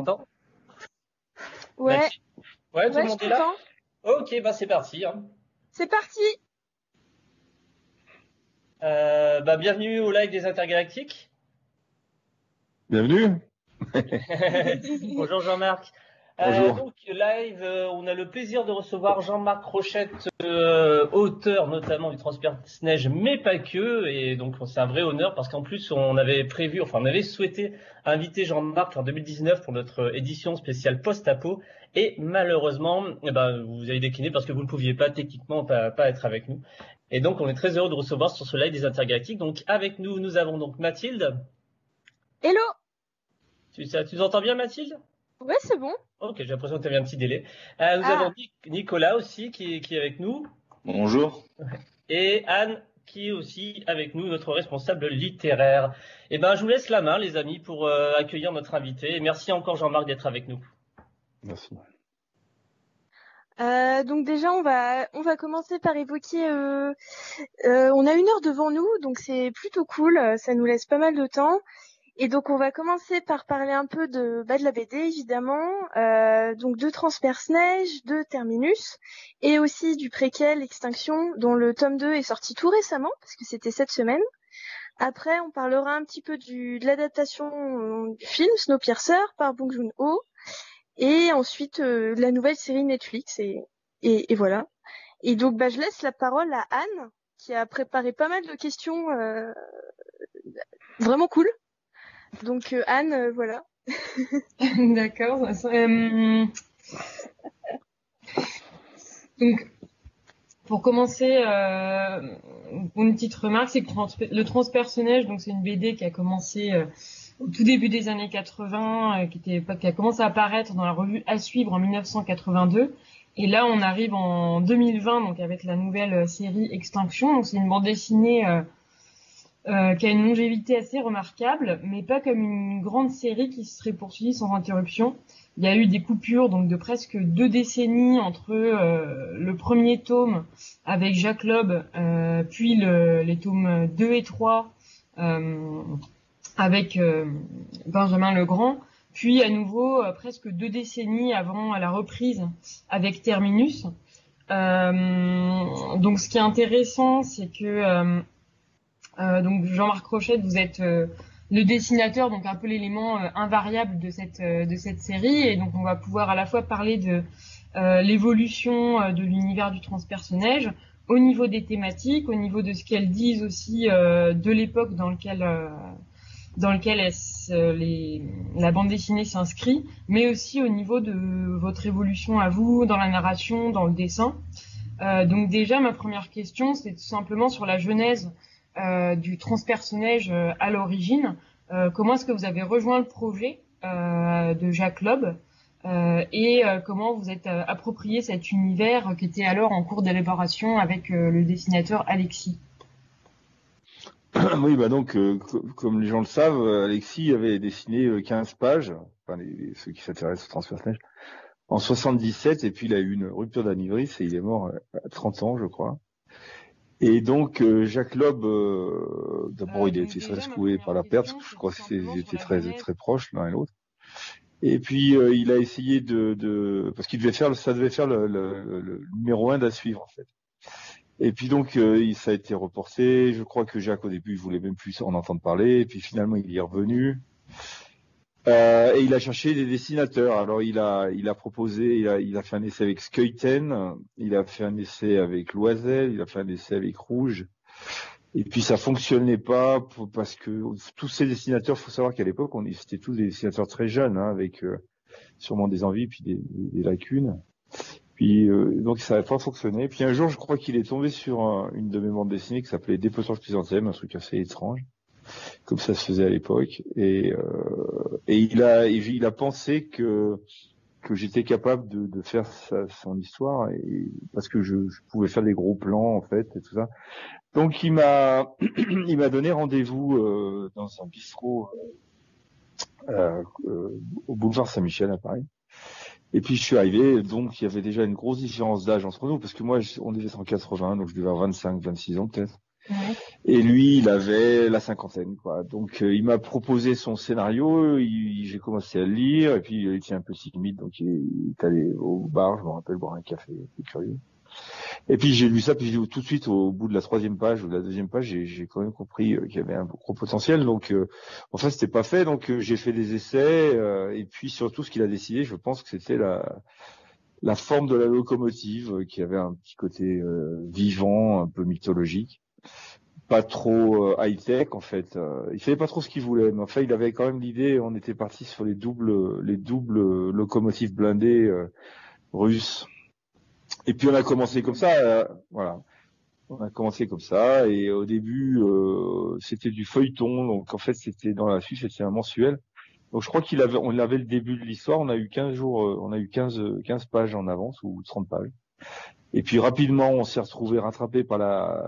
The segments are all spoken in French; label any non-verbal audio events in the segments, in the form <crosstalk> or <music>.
m'entend Ouais. Ouais, tout Ouais, le monde est là. Ok, bah c'est parti. hein. C'est parti. Euh, bah, bienvenue au live des intergalactiques. Bienvenue. <laughs> <laughs> Bonjour Jean-Marc. Euh, Bonjour. donc live, euh, on a le plaisir de recevoir Jean-Marc Rochette, euh, auteur notamment du Transperce-Neige, mais pas que. Et donc c'est un vrai honneur parce qu'en plus on avait prévu, enfin on avait souhaité inviter Jean-Marc en 2019 pour notre édition spéciale post-apo. Et malheureusement, eh ben, vous avez décliné parce que vous ne pouviez pas techniquement pas, pas être avec nous. Et donc on est très heureux de recevoir sur ce live des intergalactiques. Donc avec nous, nous avons donc Mathilde. Hello. Tu, ça, tu nous entends bien Mathilde? Ouais, c'est bon. Ok, j'ai l'impression que tu avais un petit délai. Euh, nous Ah. avons Nic- Nicolas aussi qui est, qui est avec nous Bonjour. et Anne qui est aussi avec nous, notre responsable littéraire. Eh ben, je vous laisse la main, les amis, pour euh, accueillir notre invité. Et merci encore Jean-Marc d'être avec nous. Merci. Euh, donc déjà, on va on va commencer par évoquer. euh, euh, on a une heure devant nous, donc c'est plutôt cool. Ça nous laisse pas mal de temps. Et donc on va commencer par parler un peu de bah, de la BD évidemment, euh, donc de Transperce Neige, de Terminus, et aussi du préquel Extinction, dont le tome 2 est sorti tout récemment parce que c'était cette semaine. Après, on parlera un petit peu du, de l'adaptation euh, du film Snowpiercer par Bong Joon-ho, et ensuite euh, de la nouvelle série Netflix, et, et, et voilà. Et donc, bah, je laisse la parole à Anne, qui a préparé pas mal de questions euh, vraiment cool. Donc, euh, Anne, euh, voilà. <laughs> D'accord. Euh, Donc, pour commencer, une petite remarque, c'est que le transpersonnage, donc c'est une BD qui a commencé au tout début des années 80, euh, qui, était, qui a commencé à apparaître dans la revue À suivre en 1982. Et là, on arrive en 2020, donc avec la nouvelle série Extinction. C'est une bande dessinée euh, qui a une longévité assez remarquable, mais pas comme une grande série qui se serait poursuivie sans interruption. Il y a eu des coupures donc de presque deux décennies entre euh, le premier tome avec Jacques Loeb, euh, puis le- les tomes 2 et 3 euh, avec Benjamin Legrand, puis à nouveau presque deux décennies avant la reprise avec Terminus. Donc ce qui est intéressant, c'est que donc Jean-Marc Rochette, vous êtes euh, le dessinateur, donc un peu l'élément euh, invariable de cette euh, série, et donc on va pouvoir à la fois parler de euh, l'évolution euh, de l'univers du transpersonnage au niveau des thématiques, au niveau de ce qu'elles disent aussi euh, de l'époque dans euh, les, la bande dessinée s'inscrit, mais aussi au niveau de votre évolution à vous dans la narration, dans le dessin. Euh, donc déjà, ma première question, c'est tout simplement sur la genèse euh, du transpersonnage euh, à l'origine. Euh, comment est-ce que vous avez rejoint le projet euh, de Jacques Loeb euh, et euh, comment vous êtes euh, approprié cet univers qui était alors en cours d'élaboration avec euh, le dessinateur Alexis? Oui, bah donc, euh, co- comme les gens le savent, euh, Alexis avait dessiné euh, 15 pages, enfin ceux qui s'intéressent au transpersonnage, en 77, et puis il a eu une rupture d'anévrisme et il est mort euh, à 30 ans, je crois. Et donc, euh, Jacques Loeb, euh, d'abord, Euh, il a été très secoué par la perte, parce que je crois qu'ils étaient très, très proches l'un et l'autre. Et puis, euh, il a essayé de, de parce qu'il devait faire, ça devait faire le, le- le- numéro un d'à suivre, en fait. Et puis donc, euh, ça a été reporté. Je crois que Jacques, au début, il voulait même plus en entendre parler. Et puis finalement, il y est revenu. Euh, et il a cherché des dessinateurs. Alors, il a, il a proposé, il a, il a fait un essai avec Skeuten, il a fait un essai avec Loisel, il a fait un essai avec Rouge. Et puis ça fonctionnait pas pour- parce que tous ces dessinateurs, faut savoir qu'à l'époque, on c'était tous des dessinateurs très jeunes, hein, avec euh, sûrement des envies puis des, des- lacunes. Puis euh, donc ça n'a pas fonctionné. Puis un jour, je crois qu'il est tombé sur un- une de mes bandes dessinées qui s'appelait Dépotage chrysanthème, un truc assez étrange, comme ça se faisait à l'époque. Et, euh, il a pensé que j'étais capable de, faire son histoire parce que je, pouvais faire des gros plans en fait et tout ça. Donc il m'a <clears throat> donné rendez-vous euh, dans un bistrot euh, au boulevard Saint-Michel à Paris. Et puis je suis arrivé, donc il y avait déjà une grosse différence d'âge entre nous, parce que moi on était en 80, donc je devais avoir 25, 26 ans peut-être. Et lui, il avait la cinquantaine, quoi. Donc, euh, il m'a proposé son scénario. J'ai commencé à le lire, et puis il était un peu timide, donc il est, allé au bar, je me rappelle, boire un café. C'est curieux. Et puis j'ai lu ça, puis tout de suite au bout de la troisième page ou de la deuxième page, j'ai quand même compris euh, qu'il y avait un gros potentiel. Donc, euh, enfin, c'était pas fait. Donc, j'ai fait des essais, et puis surtout, ce qu'il a décidé, je pense que c'était la forme de la locomotive, qui avait un petit côté vivant, un peu mythologique pas trop euh, high tech en fait. Euh, il savait pas trop ce qu'il voulait, mais enfin il avait quand même l'idée. On était parti sur les doubles, les doubles locomotives blindées euh, russes. Et puis on a commencé comme ça, voilà. On a commencé comme ça et au début c'était du feuilleton, donc en fait c'était dans la fiche c'était un mensuel. Donc je crois qu'il avait, le début de l'histoire, on a eu 15 jours, on a eu 15, 15 pages en avance ou 30 pages. Et puis rapidement, on s'est retrouvé rattrapé par la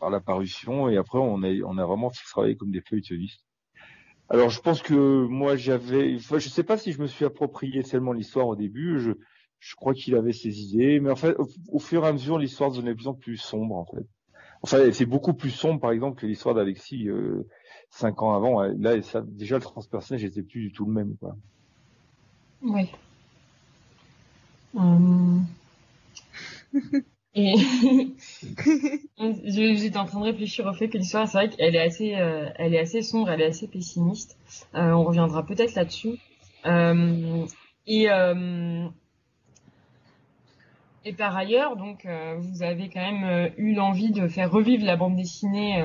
par la parution et après on a on a vraiment travaillé comme des feuilletonistes. Alors je pense que moi j'avais, enfin, je sais pas si je me suis approprié tellement l'histoire au début. Je je crois qu'il avait ses idées, mais en fait au, fur et à mesure l'histoire devenait de plus en plus sombre en fait. Enfin c'est beaucoup plus sombre par exemple que l'histoire d'Alexis euh, cinq ans avant. Là ça, déjà le transpersonnage était plus du tout le même quoi. Oui. Hum. <laughs> Et <laughs> j'étais en train de réfléchir au fait que l'histoire, c'est vrai qu'elle est assez, euh, elle est assez sombre, elle est assez pessimiste. Euh, on reviendra peut-être là-dessus. Euh, et et par ailleurs, donc, vous avez quand même eu l'envie de faire revivre la bande dessinée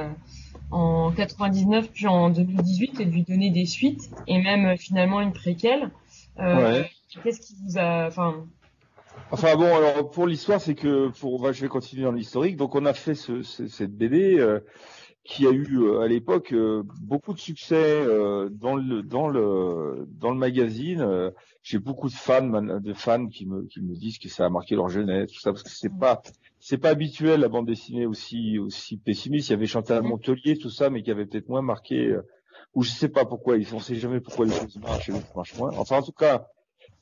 en 99 puis en 2018 et de lui donner des suites et même finalement une préquelle. Ouais. Qu'est-ce qui vous a, enfin, Enfin bon, alors pour l'histoire, c'est que pour, je vais continuer dans l'historique. Donc on a fait ce, cette BD euh, qui a eu euh, à l'époque euh, beaucoup de succès dans le dans le dans le magazine. J'ai beaucoup de fans de fans qui me qui me disent que ça a marqué leur jeunesse, tout ça, parce que c'est pas c'est pas habituel la bande dessinée aussi aussi pessimiste. Il y avait Chantal Montelier, tout ça, mais qui avait peut-être moins marqué. ou je sais pas pourquoi. Ils on sait jamais pourquoi les choses marchent, marchent moins. Enfin en tout cas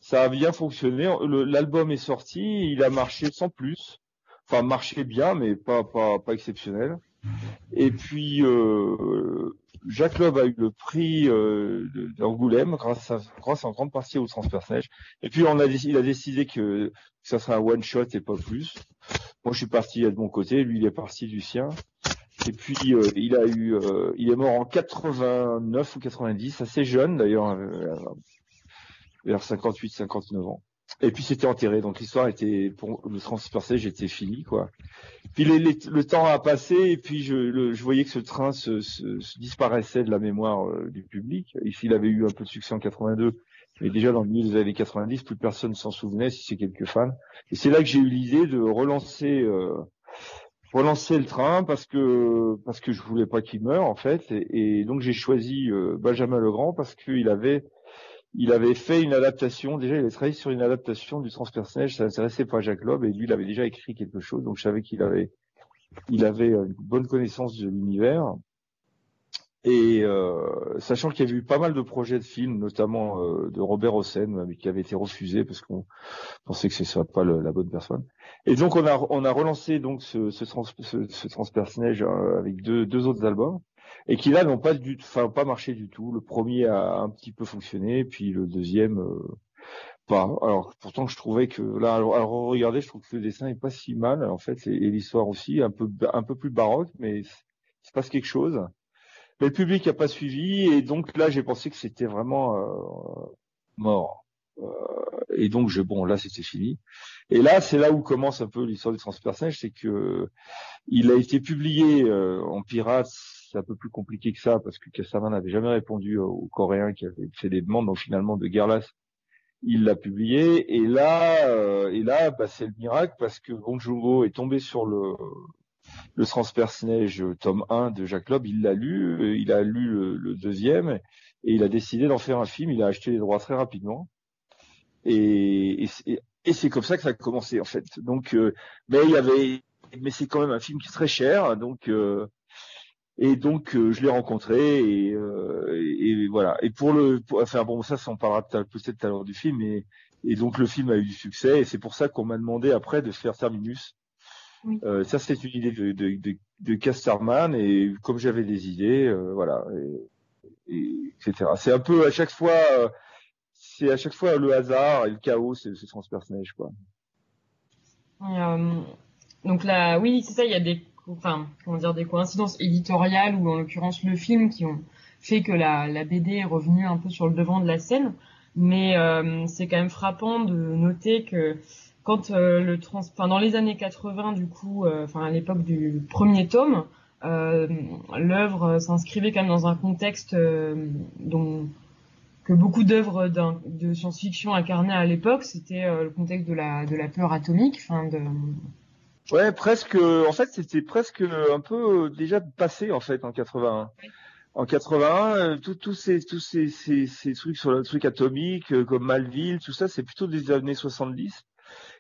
ça a bien fonctionné. L'album est sorti, il a marché sans plus. Enfin, marché bien, mais pas pas pas exceptionnel. Et puis euh, Jacques Loeb a eu le prix euh, d'Angoulême grâce grâce en grande partie au transpersonnage. Et puis on a il a décidé que, ça serait un one shot et pas plus. Moi je suis parti de mon côté, lui il est parti du sien. Et puis euh, il a eu, euh, il est mort en 89 ou 90, assez jeune d'ailleurs, vers 58-59 ans. Et puis c'était enterré, donc l'histoire était pour le transpercer, j'étais fini quoi. Puis le temps a passé et puis je, voyais que ce train se, se, disparaissait de la mémoire euh, du public. Ici, il avait eu un peu de succès en 82, mais déjà dans le milieu des années 90, plus personne s'en souvenait, si c'est quelques fans. Et c'est là que j'ai eu l'idée de relancer euh, relancer le train parce que parce que je voulais pas qu'il meure en fait. Et, donc j'ai choisi euh, Benjamin Legrand parce qu'il avait il avait fait une adaptation, déjà il avait travaillé sur une adaptation du transpersonnage, ça s'intéressait pas Jacques Loeb, et lui il avait déjà écrit quelque chose, donc je savais qu'il avait il avait une bonne connaissance de l'univers. Et euh, sachant qu'il y avait eu pas mal de projets de films, notamment euh, de Robert Hossein, mais qui avaient été refusés parce qu'on pensait que ce serait pas la bonne personne. Et donc on a on a relancé donc ce, ce transpersonnage euh, avec deux, deux autres albums et qui là n'ont pas du, enfin pas marché du tout. Le premier a un petit peu fonctionné, puis le deuxième euh, pas. Alors pourtant je trouvais que là, alors, regardez, je trouve que le dessin est pas si mal en fait, et, l'histoire aussi un peu un peu plus baroque, mais il se passe quelque chose. Mais le public a pas suivi, et donc là j'ai pensé que c'était vraiment euh, mort. Euh, et donc je, bon là c'était fini. Et là c'est là où commence un peu l'histoire du transpersonnage, c'est que il a été publié en pirate c'est un peu plus compliqué que ça parce que Kassaman n'avait jamais répondu aux Coréens qui avaient fait des demandes. Donc finalement, de Gerlas, il l'a publié. Et là, euh, et là, bah, c'est le miracle parce que Bong est tombé sur le le transperce-neige tome 1 de Jacques Loeb. Il l'a lu, euh, il a lu le, deuxième et il a décidé d'en faire un film. Il a acheté les droits très rapidement. Et, c'est comme ça que ça a commencé en fait. Donc, euh, mais mais c'est quand même un film qui est très cher. Donc et donc euh, je l'ai rencontré et, euh, et, voilà. Et pour le, pour, enfin bon, ça, ça on parlera peut-être tout à l'heure du film. Et, et donc le film a eu du succès et c'est pour ça qu'on m'a demandé après de faire Terminus. Oui. Euh, ça, c'est une idée de, de, de, de Casterman et comme j'avais des idées, euh, voilà, et, et, etc. C'est un peu à chaque fois, euh, c'est à chaque fois le hasard et le chaos, c'est ce transperce neige, quoi. Euh, donc là, oui, c'est ça. Il y a des, enfin, comment dire, des coïncidences éditoriales ou en l'occurrence le film qui ont fait que la, BD est revenue un peu sur le devant de la scène. Mais euh, c'est quand même frappant de noter que quand euh, le trans, enfin dans les années 80 du coup, euh, enfin à l'époque du premier tome, l'œuvre s'inscrivait quand même dans un contexte dont que beaucoup d'œuvres de science-fiction incarnaient à l'époque, c'était le contexte de la de la peur atomique, Ouais, presque. En fait, c'était presque un peu déjà passé en fait en 81. En 81, tous ces tous ces, ces, ces, trucs sur le truc atomique comme Malville, tout ça, c'est plutôt des années 70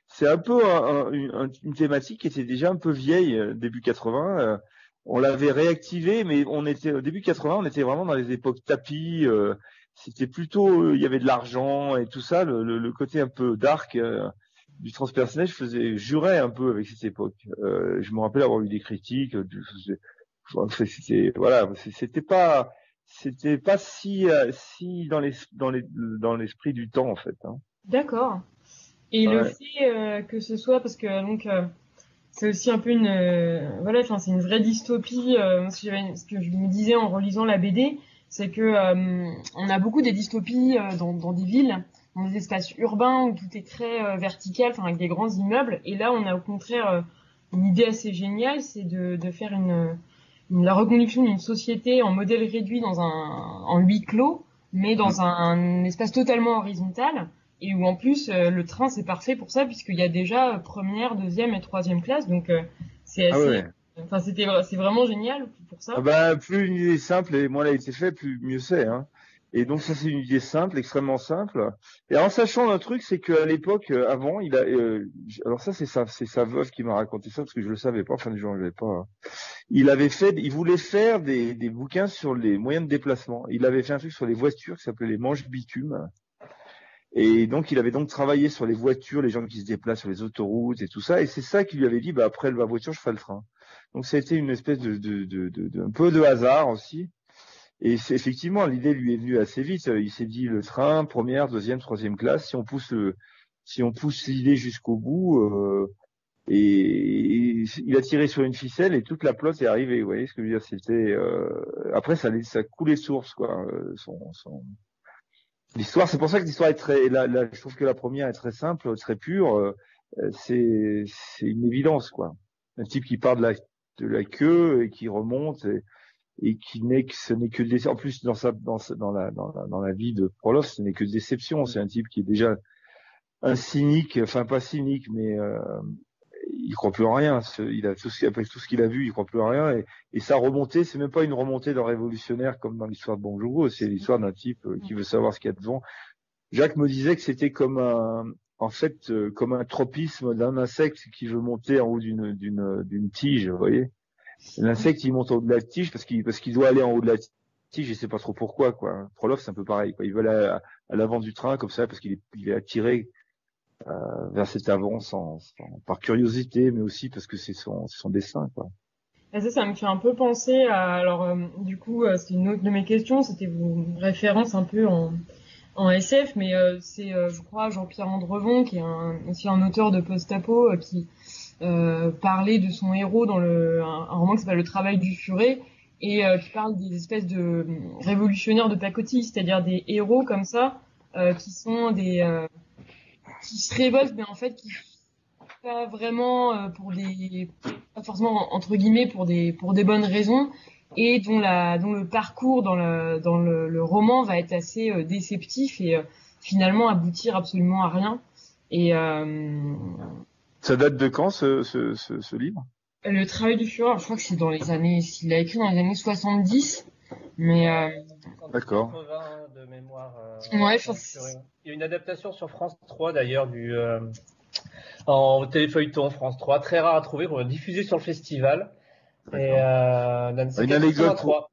c'est un peu une thématique qui était déjà un peu vieille euh, début 80. Euh, on l'avait réactivé, mais on était au début 80, on était vraiment dans les époques tapis. Euh, c'était plutôt, il y avait de l'argent et tout ça. Le, côté un peu dark du transpersonnage faisait jurer un peu avec cette époque. je me rappelle avoir eu des critiques. C'était voilà, c'était pas c'était pas si si dans les dans les dans l'esprit du temps en fait. Hein. D'accord. Et le fait euh, que ce soit parce que donc euh, c'est aussi un peu une euh, voilà enfin c'est une vraie dystopie ce que je me disais en relisant la BD c'est que on a beaucoup des dystopies dans, dans des villes dans des espaces urbains où tout est très vertical enfin avec des grands immeubles. Et là on a au contraire une idée assez géniale c'est de, de faire une, une, la reconduction d'une société en modèle réduit dans un en huis clos mais dans un, un espace totalement horizontal. Et où en plus euh, le train c'est parfait pour ça puisqu'il y a déjà première, deuxième et troisième classe. Donc euh, c'est ah assez enfin c'était c'est vraiment génial pour ça. Ah bah plus une idée simple et moins elle a été faite plus mieux c'est hein. Et donc ça c'est une idée simple, extrêmement simple. Et en sachant un truc, c'est qu'à l'époque, euh, avant, il a, alors ça c'est sa, c'est sa veuve qui m'a raconté ça parce que je le savais pas, enfin je ne pas. Hein. Il avait fait, il voulait faire des, des bouquins sur les moyens de déplacement. Il avait fait un truc sur les voitures qui s'appelait les manches bitume. Et donc, il avait donc travaillé sur les voitures, les gens qui se déplacent sur les autoroutes et tout ça. Et c'est ça qui lui avait dit, bah, après la voiture, je ferai le train. Donc, ça a été une espèce de, de, de, de, un peu de hasard aussi. Et effectivement, l'idée lui est venue assez vite. Il s'est dit le train, première, deuxième, troisième classe. Si on pousse le, si on pousse l'idée jusqu'au bout, euh, et, il a tiré sur une ficelle et toute la plotte est arrivée. Vous voyez ce que je veux dire C'était euh, après ça, ça coulait source quoi. Euh, son, son, L'histoire, c'est pour ça que l'histoire est très, là, je trouve que la première est très simple, très pure. Euh, c'est, c'est une évidence, quoi. Un type qui part de la, de la queue et qui remonte et, et qui n'est que, ce n'est que des, en plus dans sa, dans, dans la, dans la, dans la vie de Prolof, ce n'est que déception. C'est un type qui est déjà un cynique, enfin pas cynique, mais euh, il croit plus en rien. Il a tout ce, après tout ce qu'il a vu, il croit plus en rien. Et, et sa remontée, c'est même pas une remontée d'un révolutionnaire comme dans l'histoire de Bonjour, c'est l'histoire d'un type euh, qui veut savoir ce qu'il y a devant. Jacques me disait que c'était comme un, en fait, euh, comme un tropisme d'un insecte qui veut monter en haut d'une d'une d'une tige, vous voyez. L'insecte, il monte en haut de la tige parce qu'il parce doit aller en haut de la tige, je sais pas trop pourquoi quoi. C'est un peu pareil. Quoi. Il veut aller à, l'avant du train comme ça parce qu'il est, attiré euh, vers cette avance par curiosité, mais aussi parce que c'est son, dessin. Quoi. Et ça, ça me fait un peu penser à, alors euh, du coup, euh, c'est une autre de mes questions, c'était une référence un peu en, SF, mais c'est, je crois, Jean-Pierre Andrevon, qui est aussi un auteur de post-apo, qui parlait de son héros dans le, un, roman qui s'appelle Le Travail du Furet, et qui parle des espèces de révolutionnaires de pacotille, c'est-à-dire des héros comme ça, qui sont des qui se révoltent, mais en fait qui pas vraiment euh, pour des pas forcément entre guillemets pour des pour des bonnes raisons et dont la dont le parcours dans le dans le, roman va être assez euh, déceptif et euh, finalement aboutir absolument à rien. Et ça date de quand ce, ce, ce, ce livre? Le travail du Führer je crois que c'est dans les années il a écrit dans les années 70 mais d'accord de mémoire. Euh, ouais, Il y a une adaptation sur France 3 d'ailleurs du euh, en téléfeuilleton France 3, très rare à trouver, qu'on a diffusé sur le festival. Et euh, une anecdote. 3.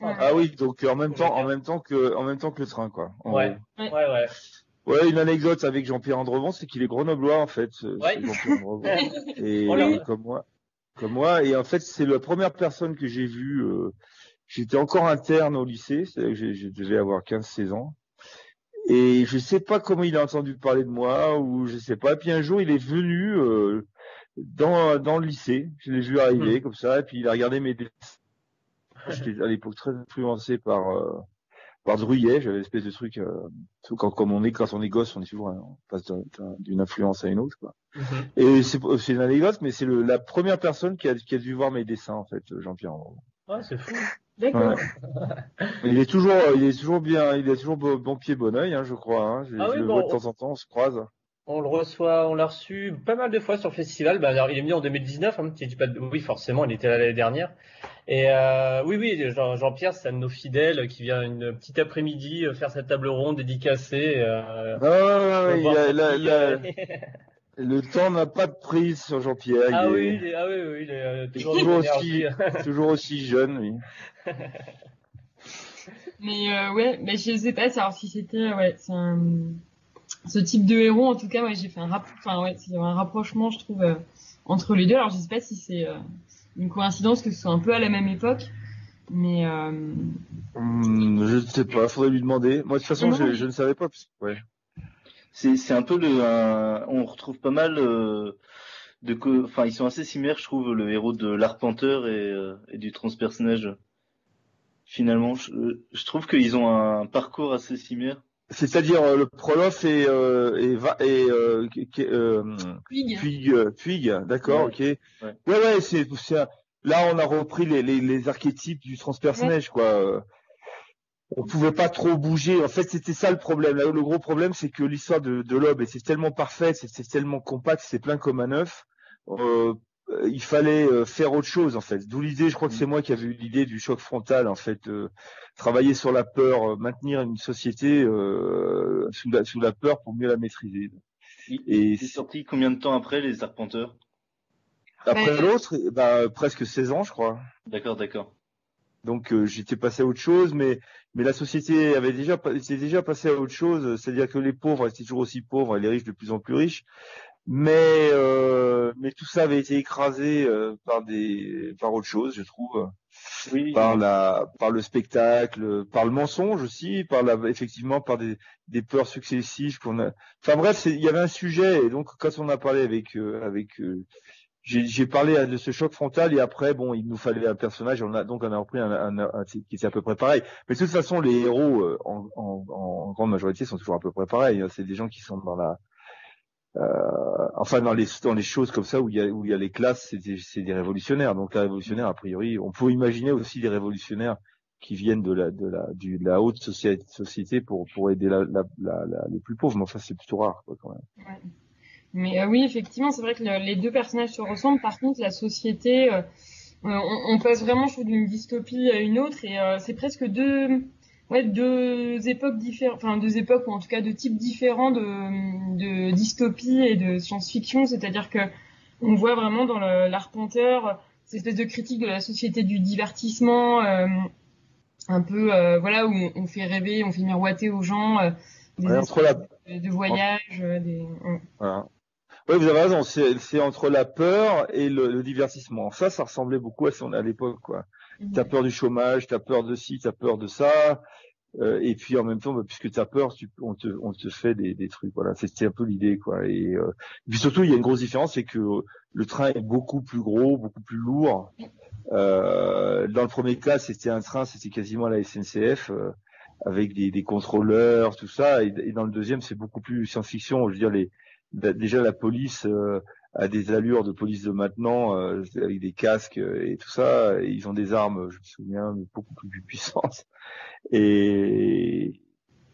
Ah, ah, oui, donc en même temps, en même temps que, en même temps que le train, quoi. Ouais, ouais, ouais. Ouais, une anecdote avec Jean-Pierre Andrevon, c'est qu'il est grenoblois en fait. Ouais. <laughs> Et euh, comme moi, comme moi. Et en fait, c'est la première personne que j'ai vue. Euh, J'étais encore interne au lycée, c'est-à-dire que je devais avoir 15-16 ans. Et je sais pas comment il a entendu parler de moi ou je sais pas. Et puis un jour, il est venu euh, dans dans le lycée. Je l'ai vu arriver mmh. comme ça. Et puis il a regardé mes dessins. J'étais à l'époque très influencé par euh, par Druyet, j'avais une espèce de truc, euh, quand, comme on est, quand on est gosse, on est toujours, on passe d'une influence à une autre, quoi. Mm-hmm. Et c'est, une anecdote, mais c'est la première personne qui a, qui a dû voir mes dessins, en fait, Jean-Pierre. Ouais, c'est fou. <laughs> D'accord. il est toujours, il est toujours bien, il est toujours bon, pied, bon oeil, hein, je crois. Hein. Je, ah le vois de temps en temps, on se croise. On le reçoit, on l'a reçu pas mal de fois sur le festival. Bah, alors, il est venu en 2019, hein, pas oui, forcément, il était là l'année dernière. Et euh, oui, oui, Jean-Pierre, c'est un de nos fidèles qui vient une petite après-midi euh, faire sa table ronde dédicacée. Euh, ah, oui, <laughs> le temps n'a pas de prise sur Jean-Pierre. Ah, oui, ah oui, oui, il est toujours, toujours aussi, <laughs> <laughs> toujours aussi jeune, oui. mais euh, ouais, mais je sais pas, alors si c'était, ouais, c'est un ce type de héros, en tout cas, ouais, j'ai fait un, enfin, ouais, un rapprochement, je trouve, euh, entre les deux. Alors, je sais pas si c'est euh, une coïncidence que ce soit un peu à la même époque, mais. Euh... Hmm, je ne sais pas, faudrait lui demander. Moi, de toute façon, je, je, ne savais pas. Ouais. C'est un peu le, on retrouve pas mal de, enfin, ils sont assez similaires, je trouve, le héros de l'Arpenteur et, et du transpersonnage. Finalement, je, je trouve qu'ils ont un parcours assez similaire. C'est-à-dire euh, le Prolof et euh, et, et euh, euh Puig, d'accord, ok. Ouais, ouais, c'est là on a repris les, les, les archétypes du transpersonnage, quoi. On pouvait pas trop bouger. En fait, c'était ça le problème. le gros problème, c'est que l'histoire de, de Lob, c'est tellement parfait, c'est tellement compact, c'est plein comme un œuf. Euh, euh, il fallait euh, faire autre chose en fait. D'où l'idée, je crois que c'est moi qui avais eu l'idée du choc frontal en fait, euh, travailler sur la peur, maintenir une société sous la, sous, la, peur pour mieux la maîtriser. Et c'est sorti combien de temps après les Arpenteurs? Après l'autre, bah, presque 16 ans je crois. D'accord, d'accord. Donc j'étais passé à autre chose, mais mais la société avait déjà était déjà passé à autre chose, c'est-à-dire que les pauvres étaient toujours aussi pauvres et les riches de plus en plus riches mais euh, mais tout ça avait été écrasé euh, par des par autre chose, je trouve, oui. par la par le spectacle, par le mensonge aussi, par la effectivement par des des peurs successives qu'on a. Enfin bref, il y avait un sujet et donc quand on a parlé avec euh, avec j'ai parlé de ce choc frontal et après bon il nous fallait un personnage on a donc on a repris un, un, un, qui était à peu près pareil mais de toute façon les héros en, en, en grande majorité sont toujours à peu près pareils hein. c'est des gens qui sont dans la euh, enfin dans les choses comme ça où il y a les classes, c'est des, révolutionnaires. Donc les révolutionnaires, a priori, on peut imaginer aussi des révolutionnaires qui viennent de la haute société, pour aider les plus pauvres. Mais enfin, c'est plutôt rare quand même. Mais euh, oui, effectivement, c'est vrai que les deux personnages se ressemblent. Par contre, la société, euh, on, passe vraiment d'une dystopie à une autre, et c'est presque deux ouais, deux époques différentes, enfin deux époques ou en tout cas deux types différents de, de dystopie et de science-fiction, c'est-à-dire que on voit vraiment dans l'Arpenteur cette espèce de critique de la société du divertissement, euh, un peu euh, voilà où on, fait rêver, on fait miroiter aux gens euh, des entre la... de voyages, des. Voilà. Oui, vous avez raison. C'est entre la peur et le, le, divertissement. Ça, ça ressemblait beaucoup à son à l'époque, quoi. T'as peur du chômage, t'as peur de ci, t'as peur de ça. Euh, et puis en même temps, bah, puisque tu as peur, tu, on, te, on te fait des, des trucs. Voilà, c'était un peu l'idée, quoi. Et, euh, puis surtout, il y a une grosse différence, c'est que le train est beaucoup plus gros, beaucoup plus lourd. Euh, dans le premier cas, c'était un train, c'était quasiment la SNCF euh, avec des, des, contrôleurs, tout ça. Et, dans le deuxième, c'est beaucoup plus science-fiction. Je veux dire, les, déjà la police euh, a des allures de police de maintenant, euh, avec des casques et tout ça. Ils ont des armes, je me souviens, beaucoup plus puissantes. Et,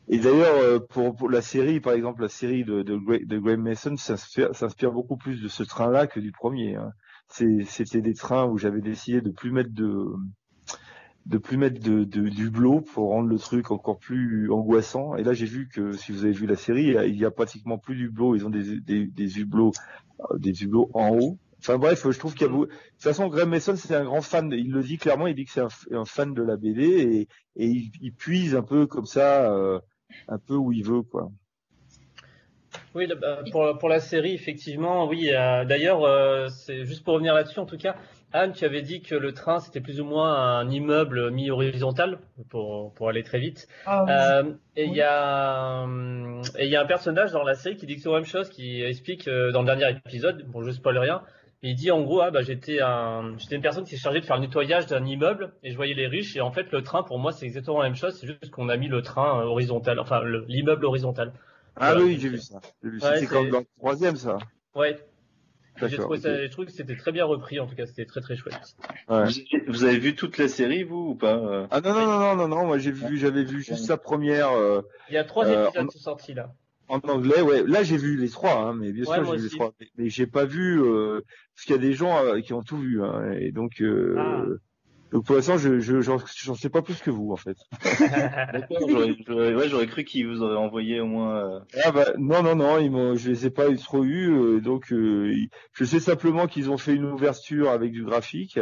et d'ailleurs, euh, pour, pour, la série, par exemple, la série de, de, de Graham Mason s'inspire beaucoup plus de ce train-là que du premier. Hein. C'était des trains où j'avais décidé de plus mettre de de plus mettre de, de, du hublot pour rendre le truc encore plus angoissant. Et là, j'ai vu que si vous avez vu la série, il y a pratiquement plus d'hublots. Ils ont des, des, des hublots, euh, des hublots en haut. Enfin bref, je trouve qu'il y a De toute façon, Graham Mason, c'est un grand fan. Il le dit clairement. Il dit que c'est un, fan de la BD et, et il, il, puise un peu comme ça, euh, un peu où il veut, quoi. Oui, bah, pour, pour la série, effectivement, oui. D'ailleurs, euh, c'est juste pour revenir là-dessus, en tout cas, Anne, tu avais dit que le train c'était plus ou moins un immeuble mis horizontal pour, pour aller très vite. Ah, euh, et il y a et il y a un personnage dans la série qui dit que c'est la même chose, qui explique euh, dans le dernier épisode, bon je spoil rien, il dit en gros ah bah j'étais un j'étais une personne qui s'est chargée de faire le nettoyage d'un immeuble et je voyais les riches et en fait le train pour moi c'est exactement la même chose, c'est juste qu'on a mis le train horizontal, enfin l'immeuble horizontal. Ah oui, j'ai vu ça. c'est comme dans le troisième, ça. Ouais. J'ai trouvé, que c'était très bien repris, en tout cas, c'était très très chouette. Ouais. Vous avez vu toute la série, vous, ou pas euh? Ah non, non, non, non, non, non, moi j'ai vu, j'avais vu juste la première. Euh, Il y a trois euh, épisodes qui sont sortis là. En anglais, ouais. Là, j'ai vu les trois, hein, mais bien sûr, j'ai vu les trois. Mais, j'ai pas vu, euh, parce qu'il y a des gens qui ont tout vu, hein, et donc. Ah. Donc pour l'instant, je j'en sais pas plus que vous en fait. <laughs> D'accord, j'aurais cru qu'ils vous auraient envoyé au moins. Euh, ah bah non non non, ils m'ont, je les ai pas trop eu. Euh, donc euh, je sais simplement qu'ils ont fait une ouverture avec du graphique.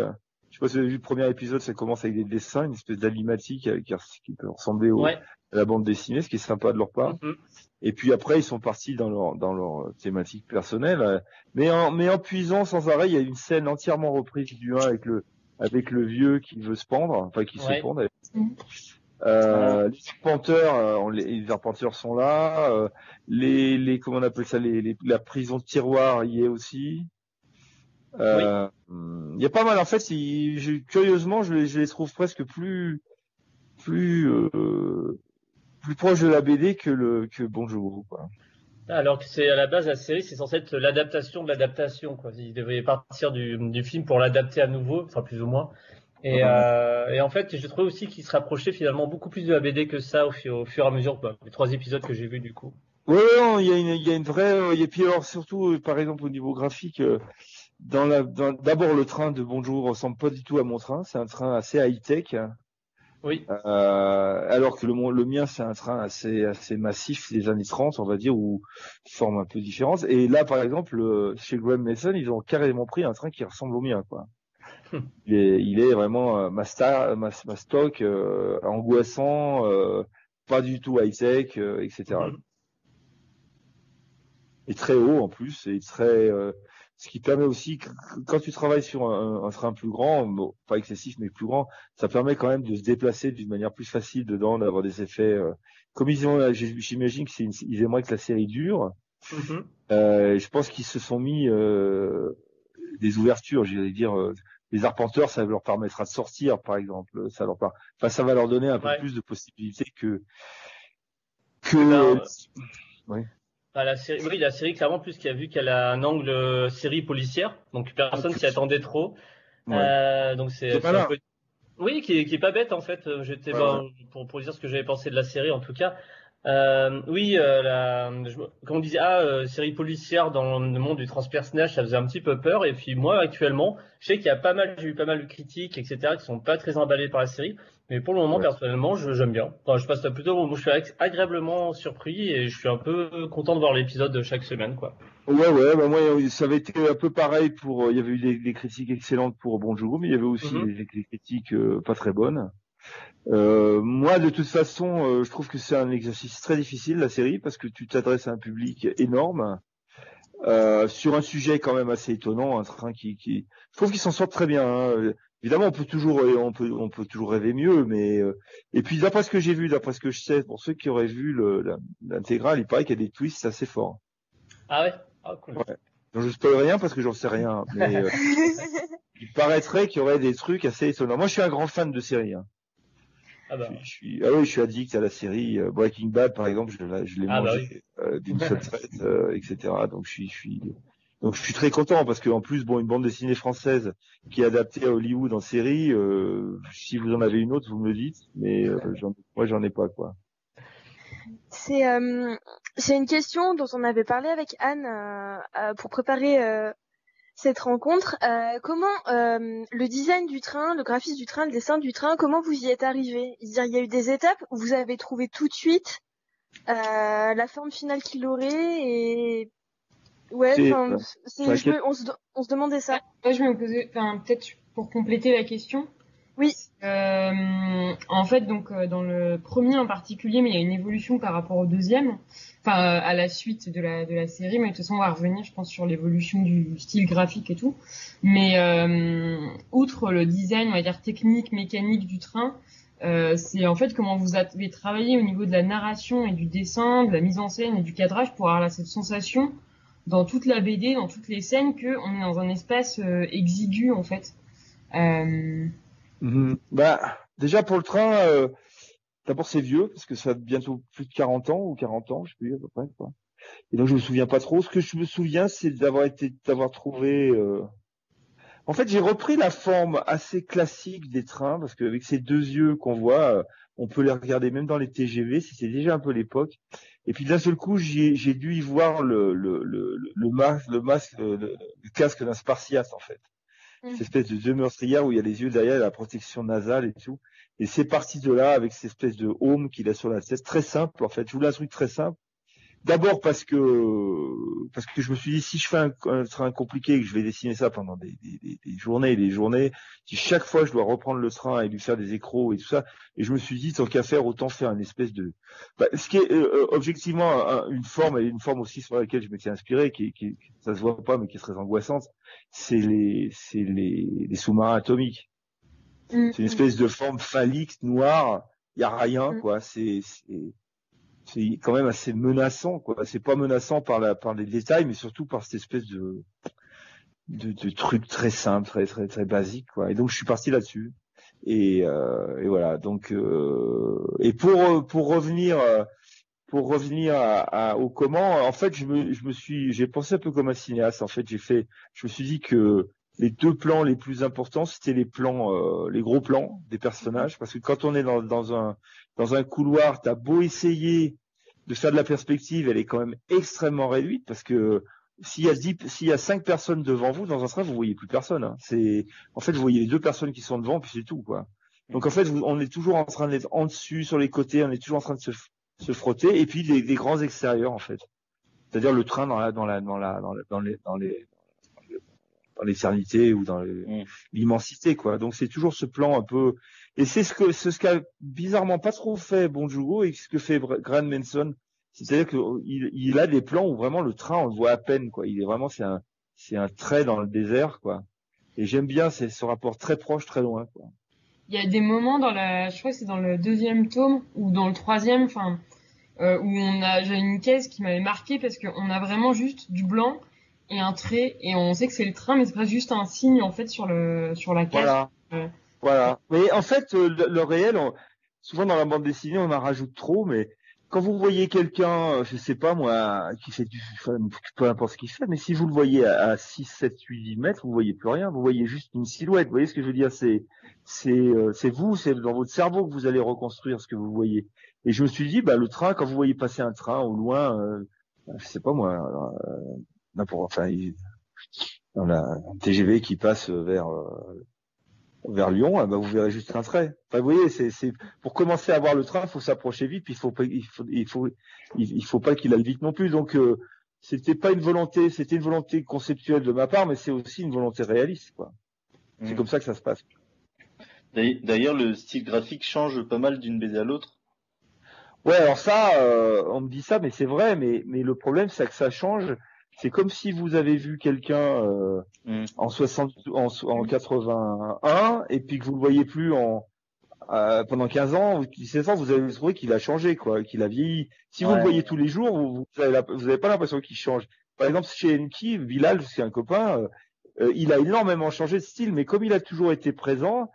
Je sais pas si vous avez vu le premier épisode, ça commence avec des dessins, une espèce d'animatique qui, qui, peut ressembler au, à la bande dessinée, ce qui est sympa de leur part. Mm-hmm. Et puis après, ils sont partis dans leur dans leur thématique personnelle, mais en mais en puisant sans arrêt. Il y a une scène entièrement reprise du 1 avec le avec le vieux qui veut se pendre, enfin qui se pend. Mhm. Euh, les arpenteurs, euh, les, arpenteurs sont là. Euh, les, les, comment on appelle ça, les, les, la prison de tiroir y est aussi. Euh, Il y a pas mal. En fait, curieusement, je, je, les trouve presque plus, plus, euh, plus proche de la BD que le que Bonjour. Quoi. Alors que c'est à la base la série, c'est censé être l'adaptation de l'adaptation. Quoi. Ils devaient partir du, du film pour l'adapter à nouveau, enfin plus ou moins. Et, euh, et en fait, je trouvais aussi qu'il se rapprochait finalement beaucoup plus de la BD que ça au, au fur et à mesure, bah, les trois épisodes que j'ai vus du coup. Oui, il y a une, il y a une vraie, et puis alors surtout, euh, par exemple au niveau graphique, euh, dans la, d'abord le train de Bonjour ressemble pas du tout à mon train, c'est un train assez high tech. Oui. Euh, alors que le, le mien, c'est un train assez, assez massif des années 30, on va dire, où forme un peu différente. Et là, par exemple, chez Graham Mason, ils ont carrément pris un train qui ressemble au mien, quoi. <laughs> il, est, il est vraiment euh, ma, star, ma, stock, euh, angoissant, euh, pas du tout high tech, etc. Mm-hmm. Et très haut en plus, et très ce qui permet aussi, quand tu travailles sur un, un train plus grand, pas excessif mais plus grand, ça permet quand même de se déplacer d'une manière plus facile dedans, d'avoir des effets. Euh, comme ils ont, j'imagine que c'est ils aimeraient que la série dure. Mm-hmm. euh, je pense qu'ils se sont mis euh, des ouvertures, j'allais dire. Euh, les arpenteurs, ça leur permettra de sortir, par exemple. Ça leur, enfin, ça va leur donner un peu plus de possibilités que que. Eh ben, oui la série, oui, la série clairement plus qui a vu qu'elle a un angle euh, série policière, donc personne s'y attendait trop. Euh, donc c'est oui, qui est, qui est pas bête en fait. Euh, j'étais pour pour dire ce que j'avais pensé de la série en tout cas. Euh, oui, euh, la, comme on disait, ah, euh, série policière dans le monde du transpersonnage, ça faisait un petit peu peur. Et puis moi, actuellement, je sais qu'il y a pas mal, j'ai eu pas mal de critiques, etc., qui sont pas très emballés par la série. Mais pour le moment, personnellement, j'aime bien. Enfin, je passe plutôt, je suis agréablement surpris et je suis un peu content de voir l'épisode de chaque semaine, quoi. Ouais, ouais, bah moi, ça avait été un peu pareil pour, il y avait eu des, des critiques excellentes pour Bonjour, mais il y avait aussi des, des, critiques pas très bonnes. Euh, moi, de toute façon, euh, je trouve que c'est un exercice très difficile la série parce que tu t'adresses à un public énorme euh, sur un sujet quand même assez étonnant, un train qui, qui... je trouve qu'ils s'en sortent très bien. Hein. Évidemment, on peut toujours, on peut, on peut toujours rêver mieux, mais et puis d'après ce que j'ai vu, d'après ce que je sais, pour ceux qui auraient vu l'intégrale, il paraît qu'il y a des twists assez forts. Ah ouais, ah, cool. ouais. Donc je spoil rien parce que j'en sais rien, mais <laughs> il paraîtrait qu'il y aurait des trucs assez étonnants. Moi, je suis un grand fan de série. Hein. Ah, bah. je, suis, ah oui, je suis addict à la série euh, Breaking Bad, par exemple, je, je l'ai ah bah mangé euh, d'une <laughs> seule traite, euh, etc. Donc je suis, je suis, donc je suis très content parce qu'en plus, bon, une bande dessinée française qui est adaptée à Hollywood en série, si vous en avez une autre, vous me le dites, mais moi j'en ai pas quoi. C'est c'est une question dont on avait parlé avec Anne pour préparer cette rencontre. Euh, comment euh, le design du train, le graphisme du train, le dessin du train, comment vous y êtes arrivé Il y a eu des étapes où vous avez trouvé tout de suite euh, la forme finale qu'il aurait et ouais, on, se, on se demandait ça. Moi, je me posais, enfin peut-être pour compléter la question. Oui. Euh, en fait, donc euh, dans le premier en particulier, mais il y a une évolution par rapport au deuxième, enfin euh, à la suite de la de la série. Mais de toute façon, on va revenir, je pense, sur l'évolution du style graphique et tout. Mais outre le design, on va dire technique, mécanique du train, c'est en fait comment vous avez travaillé au niveau de la narration et du dessin, de la mise en scène et du cadrage pour avoir cette sensation dans toute la BD, dans toutes les scènes, que on est dans un espace exigu en fait. Mhm. Bah, déjà pour le train, euh, d'abord c'est vieux parce que ça a bientôt plus de 40 ans ou 40 ans, je sais plus à peu près. Quoi. Et donc je me souviens pas trop. Ce que je me souviens, c'est d'avoir été, d'avoir trouvé. euh, En fait, j'ai repris la forme assez classique des trains parce qu'avec ces deux yeux qu'on voit, euh, on peut les regarder même dans les TGV. C'était déjà un peu l'époque. Et puis d'un seul coup, j'ai dû y voir le le le masque, le masque, le, le- le casque d'un Spartiate en fait Mm. cette espèce de deux meurtrières où il y a les yeux derrière, la protection nasale et tout. Et c'est parti de là avec cette espèce de home qu'il a sur la tête, très simple en fait. Je voulais un truc très simple. D'abord parce que parce que je me suis dit si je fais un, un train compliqué et que je vais dessiner ça pendant des, des, des- journées et des journées, si chaque fois je dois reprendre le train et lui faire des écros et tout ça, et je me suis dit tant qu'à faire autant faire une espèce de bah, ce qui est euh, euh, objectivement un- une forme et une forme aussi sur laquelle je m'étais inspiré qui, qui ça se voit pas mais qui est très angoissante, c'est les c'est les, les sous-marins atomiques. Mm. C'est une espèce de forme phallique noire, il y a rien Mm. quoi, c'est c'est quand même assez menaçant quoi. C'est pas menaçant par la par les détails mais surtout par cette espèce de de, de truc très simple, très très très basique quoi. Et donc je suis parti là-dessus. Et, euh, et voilà. Donc euh, et pour pour revenir pour revenir à, à- au comment, en fait je me je me suis j'ai pensé un peu comme un cinéaste. En fait j'ai fait je me suis dit que les deux plans les plus importants c'était les plans euh, les gros plans des personnages parce que quand on est dans dans un dans un couloir t'as beau essayer de faire de la perspective elle est quand même extrêmement réduite parce que s'il y a dix, s'il y a cinq personnes devant vous dans un train, vous voyez plus personne. hein. C'est, en fait, vous voyez les deux personnes qui sont devant, puis c'est tout, quoi. Donc en fait, vous- on est toujours en train d'être en dessus, sur les côtés, on est toujours en train de se, se frotter, et puis les grands extérieurs, en fait. C'est-à-dire le train dans la, dans la, dans la, dans, la- dans les, dans les, dans l'éternité ou dans Mm. l'immensité, quoi. Donc c'est toujours ce plan un peu, et c'est ce que, c'est ce qu'a bizarrement pas trop fait Bonjour et ce que fait Grant Manson. C'est-à-dire qu'il il a des plans où vraiment le train, on le voit à peine, quoi. Il est vraiment, c'est un, c'est un trait dans le désert, quoi. Et j'aime bien ce rapport très proche, très loin, quoi. Il y a des moments dans la, je crois que c'est dans le deuxième tome ou dans le troisième, enfin, euh, où on a, j'ai une caisse qui m'avait marqué parce qu'on a vraiment juste du blanc et un trait et on sait que c'est le train, mais c'est pas juste un signe en fait sur le, sur la caisse. Voilà. Ouais. Voilà. Mais en fait, euh, le, le réel, on- souvent dans la bande dessinée, on en rajoute trop, mais quand vous voyez quelqu'un, euh, je sais pas moi, qui fait du, enfin, peu importe ce qu'il fait, mais si vous le voyez à, à 6, 7, 8, 10 mètres, vous voyez plus rien, vous voyez juste une silhouette. Vous voyez ce que je veux dire? C'est, c'est, euh, c'est vous, c'est dans votre cerveau que vous allez reconstruire ce que vous voyez. Et je me suis dit, bah, le train, quand vous voyez passer un train au loin, euh, je sais pas moi, euh, n'importe, enfin, il- dans la un TGV qui passe vers, euh, vers Lyon, eh ben, vous verrez juste un trait. Enfin, vous voyez, c'est, pour commencer à voir le train, il faut s'approcher vite, puis il faut il faut, il faut, il, il faut pas qu'il aille vite non plus. Donc, euh, c'était pas une volonté, c'était une volonté conceptuelle de ma part, mais c'est aussi une volonté réaliste, quoi. C'est Mm. comme ça que ça se passe. D'ailleurs- D'ailleurs, le style graphique change pas mal d'une BD à l'autre. Ouais, alors ça, euh, on me dit ça, mais c'est vrai, mais, mais le problème, c'est que ça change. C'est comme si vous avez vu quelqu'un euh, Mm. en 60, en, en 81, et puis que vous le voyez plus en euh, pendant 15 ans, ou 17 ans, vous avez trouvé qu'il a changé, quoi, qu'il a vieilli. Si vous le voyez tous les jours, vous, vous avez, la- vous avez pas l'impression qu'il change. Par exemple, chez Enki, Bilal, c'est un copain, euh, euh, il a énormément changé de style, mais comme il a toujours été présent,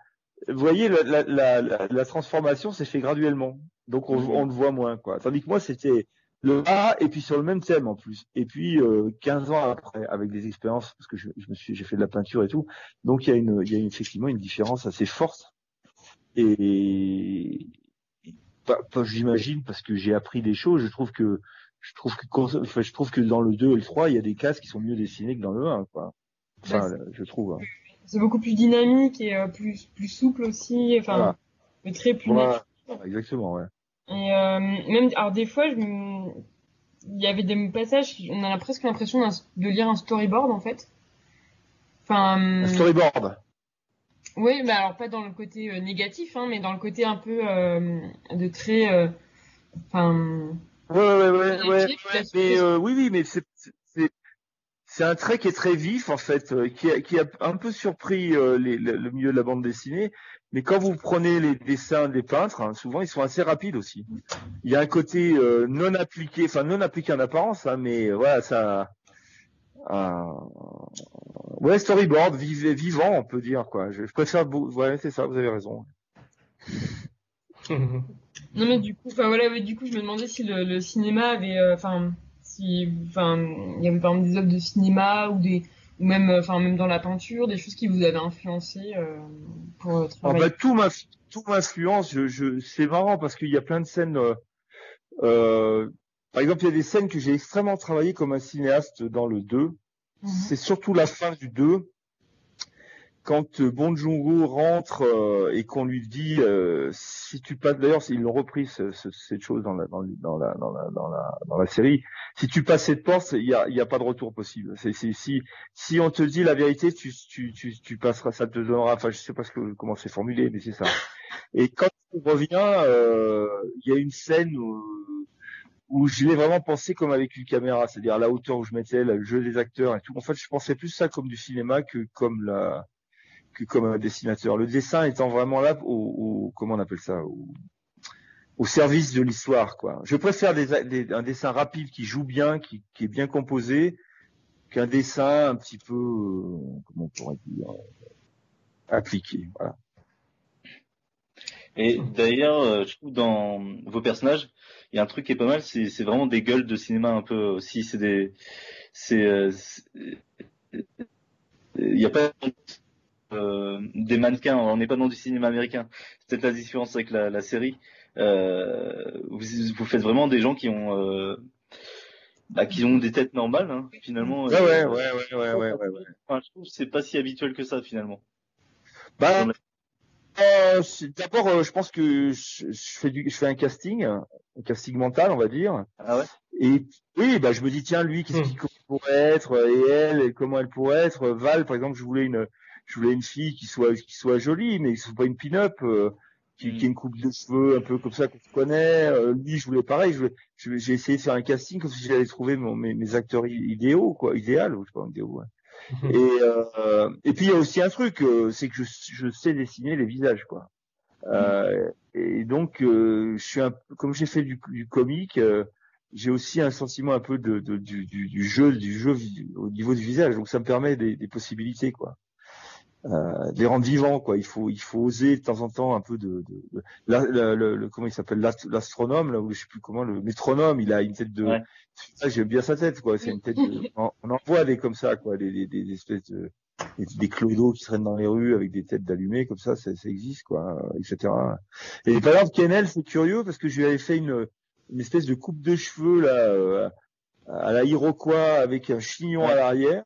vous voyez, la, la, la, la- la transformation s'est fait graduellement. Donc on, Mhm. on le voit moins, quoi. Tandis que moi, c'était le A et puis sur le même thème en plus. Et puis euh, 15 ans après, avec des expériences, parce que je, je me suis, j'ai fait de la peinture et tout. Donc il y a une, il y a effectivement une différence assez forte. Et pas, pas j'imagine parce que j'ai appris des choses. Je trouve que je trouve que enfin, je trouve que dans le 2 et le 3, il y a des cases qui sont mieux dessinées que dans le 1, quoi. Enfin, Ouais, je trouve. hein. C'est beaucoup plus dynamique et euh, plus, plus souple aussi, enfin, Voilà. le trait plus Voilà. Exactement, ouais. Et euh, même, alors des fois, je me- il y avait des passages, on a presque l'impression de lire un storyboard en fait. Enfin, Un storyboard. Oui, mais alors pas dans le côté euh, négatif, hein, mais dans le côté un peu euh, de très, euh, enfin. ouais, ouais, ouais, ouais, mais oui, oui, mais c'est c'est un trait qui est très vif en fait, qui a, qui a un peu surpris les, le, milieu de la bande dessinée. Mais quand vous prenez les dessins des peintres, hein, souvent ils sont assez rapides aussi. Il y a un côté non appliqué, enfin non appliqué en apparence, hein, mais voilà, ça, un ouais storyboard vivant on peut dire quoi je, préfère ouais c'est ça vous avez raison <laughs> non mais du coup enfin voilà du coup je me demandais si le, cinéma avait euh, enfin enfin il y avait par exemple des œuvres de cinéma ou des ou même enfin même dans la peinture des choses qui vous avaient influencé euh, pour euh, travailler ah bah, tout ma tout m'influence je, je c'est marrant parce qu'il y a plein de scènes euh, euh par exemple, il y a des scènes que j'ai extrêmement travaillé comme un cinéaste dans le 2. Mhm. C'est surtout la fin du 2, quand euh, Bon Joon-ho rentre euh, et qu'on lui dit euh, si tu passes d'ailleurs ils l'ont repris ce, ce, cette chose dans la dans, la, dans, la, dans la dans la série. Si tu passes cette porte il y a il y a pas de retour possible. C'est si si on te dit la vérité tu tu tu, tu passeras ça te donnera enfin je sais pas ce que, comment c'est formulé mais c'est ça. Et quand on revient il y a une scène où où je l'ai vraiment pensé comme avec une caméra, c'est-à-dire la hauteur où je mettais le jeu des acteurs et tout. En fait, je pensais plus ça comme du cinéma que comme la que comme un dessinateur. Le dessin étant vraiment là au, comment on appelle ça au, service de l'histoire, quoi. Je préfère un dessin rapide qui joue bien, qui, est bien composé, qu'un dessin un petit peu euh, comment on pourrait dire appliqué. Voilà. Et d'ailleurs, euh, je trouve dans vos personnages, il y a un truc qui est pas mal, c'est vraiment des gueules de cinéma un peu aussi. C'est des, c'est, euh, il n'y a pas euh, des mannequins. On n'est pas dans du cinéma américain. C'est peut-être la différence avec la, la série. Euh, vous, vous faites vraiment des gens qui ont euh, bah, qui ont des têtes normales hein, finalement. Ouais, ouais, ouais, ouais, ouais, ouais, ouais, Enfin, je trouve que c'est pas si habituel que ça finalement. Bah, euh, D'abord, euh, je pense que je, fais du, je fais un casting, un casting mental, on va dire. Ah ouais? Et oui, bah je me dis tiens lui, qu'est-ce qu'il hmm. pourrait être et elle, et comment elle pourrait être? Val, par exemple, je voulais une, je voulais une fille qui soit qui soit jolie, mais qui soit pas une pin-up, euh, qui, hmm. qui ait une coupe de cheveux un peu comme ça qu'on se connaît. Euh, lui, je voulais pareil. j'ai essayé de faire un casting comme si j'allais trouver mon, mes, mes, acteurs idéaux, quoi, idéal, ou je sais pas idéaux. Ouais. et, euh, et puis il y a aussi un truc, euh, c'est que je, je, sais dessiner les visages, quoi. Euh, et donc euh, je suis un comme j'ai fait du, du comique, euh, j'ai aussi un sentiment un peu de, de du, du, du, jeu, du jeu au niveau du visage. Donc ça me permet des, des possibilités, quoi. Euh, les rendre vivants quoi. Il faut il faut oser de temps en temps un peu de, de, de le, le, comment il s'appelle l'astronome là ou je sais plus comment le métronome il a une tête de ouais. j'aime bien sa tête quoi. C'est une tête de, <laughs> on, en voit des comme ça quoi. Des, des, des espèces de des, des clodos qui traînent dans les rues avec des têtes d'allumés comme ça, ça, ça existe quoi etc et par exemple Kennel c'est curieux parce que je lui avais fait une une espèce de coupe de cheveux là euh, à la Iroquois avec un chignon à l'arrière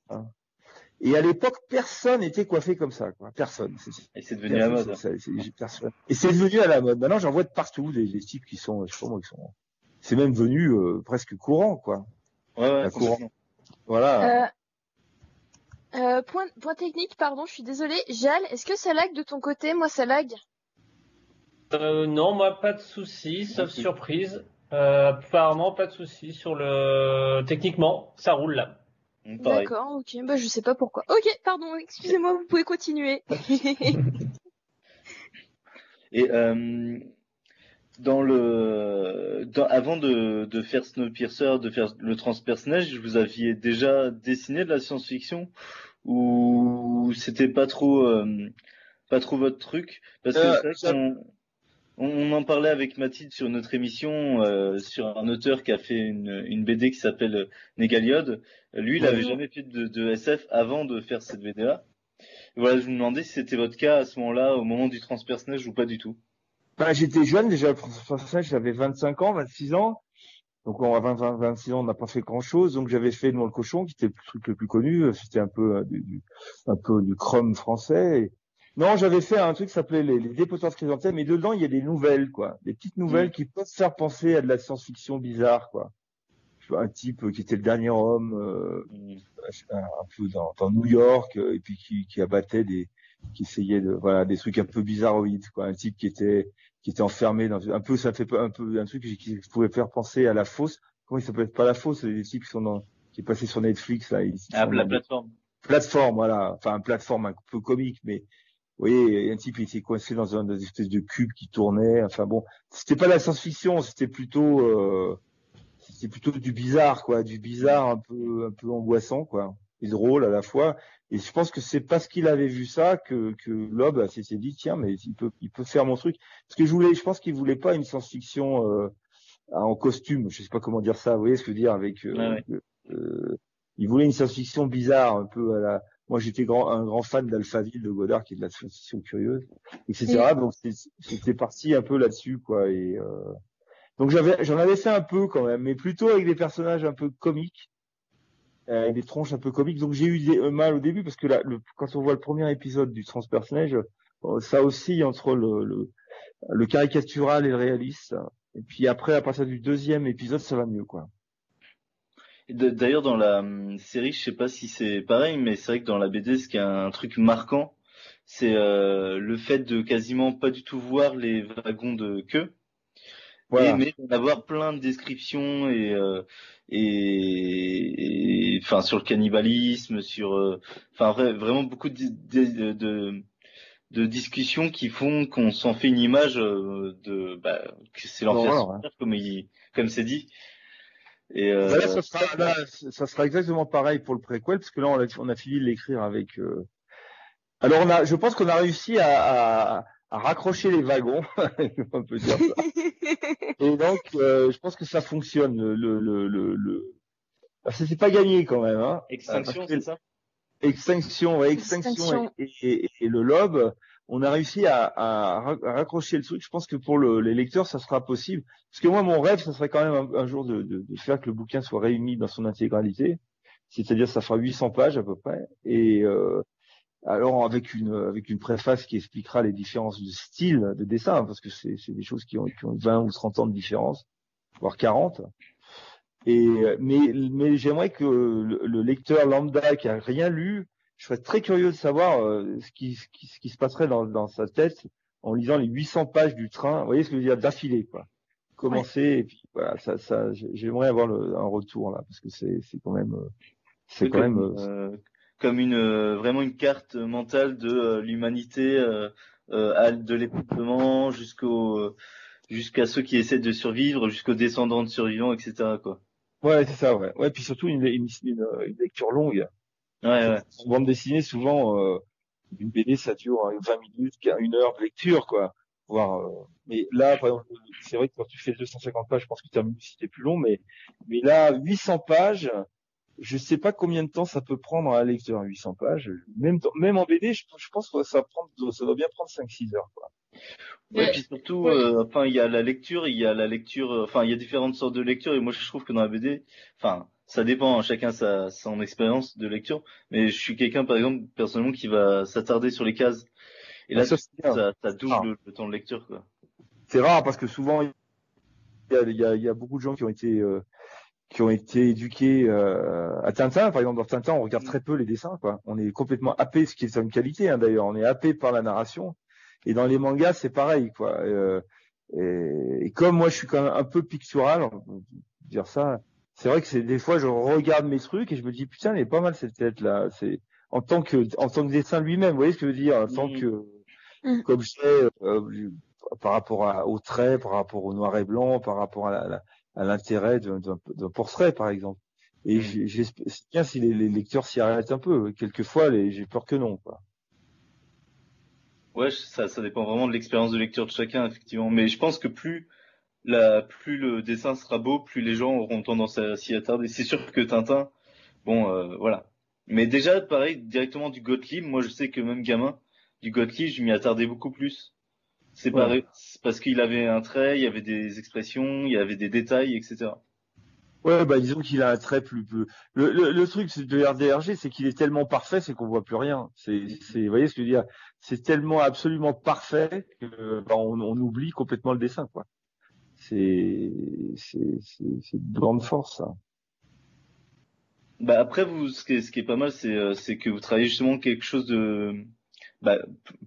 et à l'époque, personne n'était coiffé comme ça, quoi. Personne. Et c'est devenu à la mode. Et c'est devenu à la mode. Maintenant, j'en vois de partout des, des, types qui sont, je sais pas moi, qui sont. C'est même devenu euh, presque courant, quoi. Ouais, ouais, courant. Voilà. Euh... Euh, point, point technique, pardon, je suis désolée. Jal, est-ce que ça lag de ton côté? Moi, ça lag. Euh, non, moi, pas de souci, sauf surprise. Euh, apparemment, pas de souci sur le. Techniquement, ça roule là. D'accord, ok. Bah, je sais pas pourquoi. Ok, pardon, excusez-moi, vous pouvez continuer. <laughs> Et euh, dans le, dans, avant de, de faire Snowpiercer, de faire le transpersonnage, vous aviez déjà dessiné de la science-fiction ou c'était pas trop, euh, pas trop votre truc? Parce que euh, on en parlait avec Mathilde sur notre émission euh, sur un auteur qui a fait une, une BD qui s'appelle Négaliode. Lui, il n'avait jamais fait de, de, SF avant de faire cette BD-là. Voilà, je me demandais si c'était votre cas à ce moment-là, au moment du transpersonnage ou pas du tout. Bah, j'étais jeune déjà, le transpersonnage, j'avais 25 ans, 26 ans. Donc à 20, 20, 26 ans, on n'a pas fait grand-chose. Donc j'avais fait Noir le cochon, qui était le truc le plus connu. C'était un peu euh, du, un peu du chrome français. Et, non, j'avais fait un truc qui s'appelait les, les dépositoires chrysanthèmes, mais dedans il y a des nouvelles, quoi, des petites nouvelles mm. qui peuvent faire penser à de la science-fiction bizarre, quoi. Un type qui était le dernier homme, euh, mm. un peu dans, dans, New York, euh, et puis qui, qui abattait des, qui essayait de voilà des trucs un peu bizarroïdes quoi, un type qui était qui était enfermé dans un peu ça fait un peu un truc qui, pouvait faire penser à la fosse. Comment il s'appelle? Pas la fosse, c'est des types qui sont dans qui est passé sur Netflix là. ah la plateforme. Plateforme voilà, enfin une plateforme un peu comique mais vous voyez, un type il était coincé dans un espèce de cube qui tournait. Enfin bon, c'était pas la science-fiction, c'était plutôt euh, c'était plutôt du bizarre quoi, du bizarre un peu un peu angoissant quoi, et drôle à la fois. Et je pense que c'est parce qu'il avait vu ça que que Loeb s'est dit tiens mais il peut il peut faire mon truc. Parce que je voulais, je pense qu'il voulait pas une science-fiction euh, en costume, je sais pas comment dire ça. Vous voyez ce que je veux dire avec euh, euh, il voulait une science-fiction bizarre un peu à la moi, j'étais grand, un grand fan d'Alphaville de Godard, qui est de la science-fiction curieuse, etc. Donc, c'était parti un peu là-dessus, quoi. Et euh... donc, j'avais, j'en avais fait un peu quand même, mais plutôt avec des personnages un peu comiques, euh, avec des tronches un peu comiques. Donc, j'ai eu des, euh, mal au début parce que là, le, quand on voit le premier épisode du Transpersonnage, euh, ça oscille entre le, le, le caricatural et le réaliste. Et puis après, à partir du deuxième épisode, ça va mieux, quoi. D'ailleurs, dans la hum, série, je sais pas si c'est pareil, mais c'est vrai que dans la BD, ce qui est un truc marquant, c'est euh, le fait de quasiment pas du tout voir les wagons de queue. Voilà. mais d'avoir plein de descriptions et, euh, et, enfin sur le cannibalisme, sur euh, enfin vraiment beaucoup de, de, de, discussions qui font qu'on s'en fait une image de bah, que c'est l'enfer comme comme c'est dit et euh, bah là, ça sera, là, ça sera exactement pareil pour le préquel, parce que là, on a, on a fini de l'écrire avec. Euh... Alors, on a, je pense qu'on a réussi à, à, à, raccrocher les wagons, <laughs> on peut dire ça. <laughs> Et donc, euh, je pense que ça fonctionne. Le, le, le, le... Ah, c'est pas gagné quand même. Hein. Extinction, c'est ça? Extinction, ouais, extinction, extinction. Et, et, et, le lobe on a réussi à, raccrocher le truc. Je pense que pour le, les lecteurs, ça sera possible. Parce que moi, mon rêve, ça serait quand même un, jour de, de, de, faire que le bouquin soit réuni dans son intégralité. C'est-à-dire, ça fera 800 pages à peu près. Et euh, alors avec une avec une préface qui expliquera les différences de style de dessin, parce que c'est des choses qui ont, qui ont 20 ou 30 ans de différence, voire 40. Et mais mais j'aimerais que le, le, lecteur lambda qui a rien lu je serais très curieux de savoir euh, ce, qui, ce, qui, ce, qui, se passerait dans, dans, sa tête en lisant les 800 pages du train. Vous voyez ce que je veux dire d'affilée, quoi. Commencer et puis voilà, ça, ça, j'aimerais avoir le, un retour là parce que c'est, quand même, euh, c'est quand même euh, comme une vraiment une carte mentale de l'humanité euh, de l'épouvement jusqu'au jusqu'à ceux qui essaient de survivre, jusqu'aux descendants de survivants, etc. Quoi. Ouais, c'est ça, ouais. Ouais, puis surtout une, une, une, une lecture longue. Ouais, ouais. En bande dessinée, souvent, euh, une BD, ça dure 20 minutes, une heure de lecture, quoi. Voir, euh, mais là, par exemple, c'est vrai que quand tu fais 250 pages, je pense que tu as si c'était plus long, mais, mais là, 800 pages, je sais pas combien de temps ça peut prendre à la lecture, 800 pages. Même, même en BD, je, je pense que ça, prend, ça doit bien prendre 5-6 heures, quoi. Ouais, et puis surtout, euh, enfin, il y a la lecture, il y a la lecture, enfin, il y a différentes sortes de lecture, et moi, je trouve que dans la BD, enfin, ça dépend, hein, chacun sa son expérience de lecture, mais je suis quelqu'un par exemple personnellement qui va s'attarder sur les cases. Et là, ça, ça, ça double ah. le, temps de lecture. quoi. C'est rare parce que souvent il y a, y, a, y a, beaucoup de gens qui ont été euh, qui ont été éduqués euh, à Tintin. Par exemple, dans Tintin, on regarde très peu les dessins. Quoi. On est complètement happé, ce qui est une qualité hein, d'ailleurs. On est happé par la narration. Et dans les mangas, c'est pareil. quoi. Euh, et, et, comme moi, je suis quand même un peu pictural, on peut dire ça c'est vrai que c'est des fois je regarde mes trucs et je me dis putain elle est pas mal cette tête là. C'est en tant que en tant que dessin lui-même vous voyez ce que je veux dire? En tant que mm. comme je sais euh, par rapport à, au trait par rapport au noir et blanc par rapport à, à l'intérêt d'un portrait par exemple. Et mm. j'espère bien si les, les lecteurs s'y arrêtent un peu. Quelquefois j'ai peur que non quoi. Ouais ça ça dépend vraiment de l'expérience de lecture de chacun effectivement. Mais je pense que plus la, plus le dessin sera beau, plus les gens auront tendance à s'y attarder. C'est sûr que Tintin, bon, euh, voilà. Mais déjà, pareil, directement du Gottlieb, moi je sais que même gamin, du Gottlieb, je m'y attardais beaucoup plus. C'est pareil, parce qu'il avait un trait, il y avait des expressions, il y avait des détails, etc. Ouais, bah disons qu'il a un trait plus, plus... Le, le, le truc de RDRG, c'est qu'il est tellement parfait, c'est qu'on voit plus rien. C'est, c'est, vous voyez ce que je veux dire? C'est tellement absolument parfait que bah, on, on oublie complètement le dessin, quoi c'est c'est c'est de grande force ça. Bah après vous ce qui est, ce qui est pas mal c'est euh, c'est que vous travaillez justement quelque chose de bah,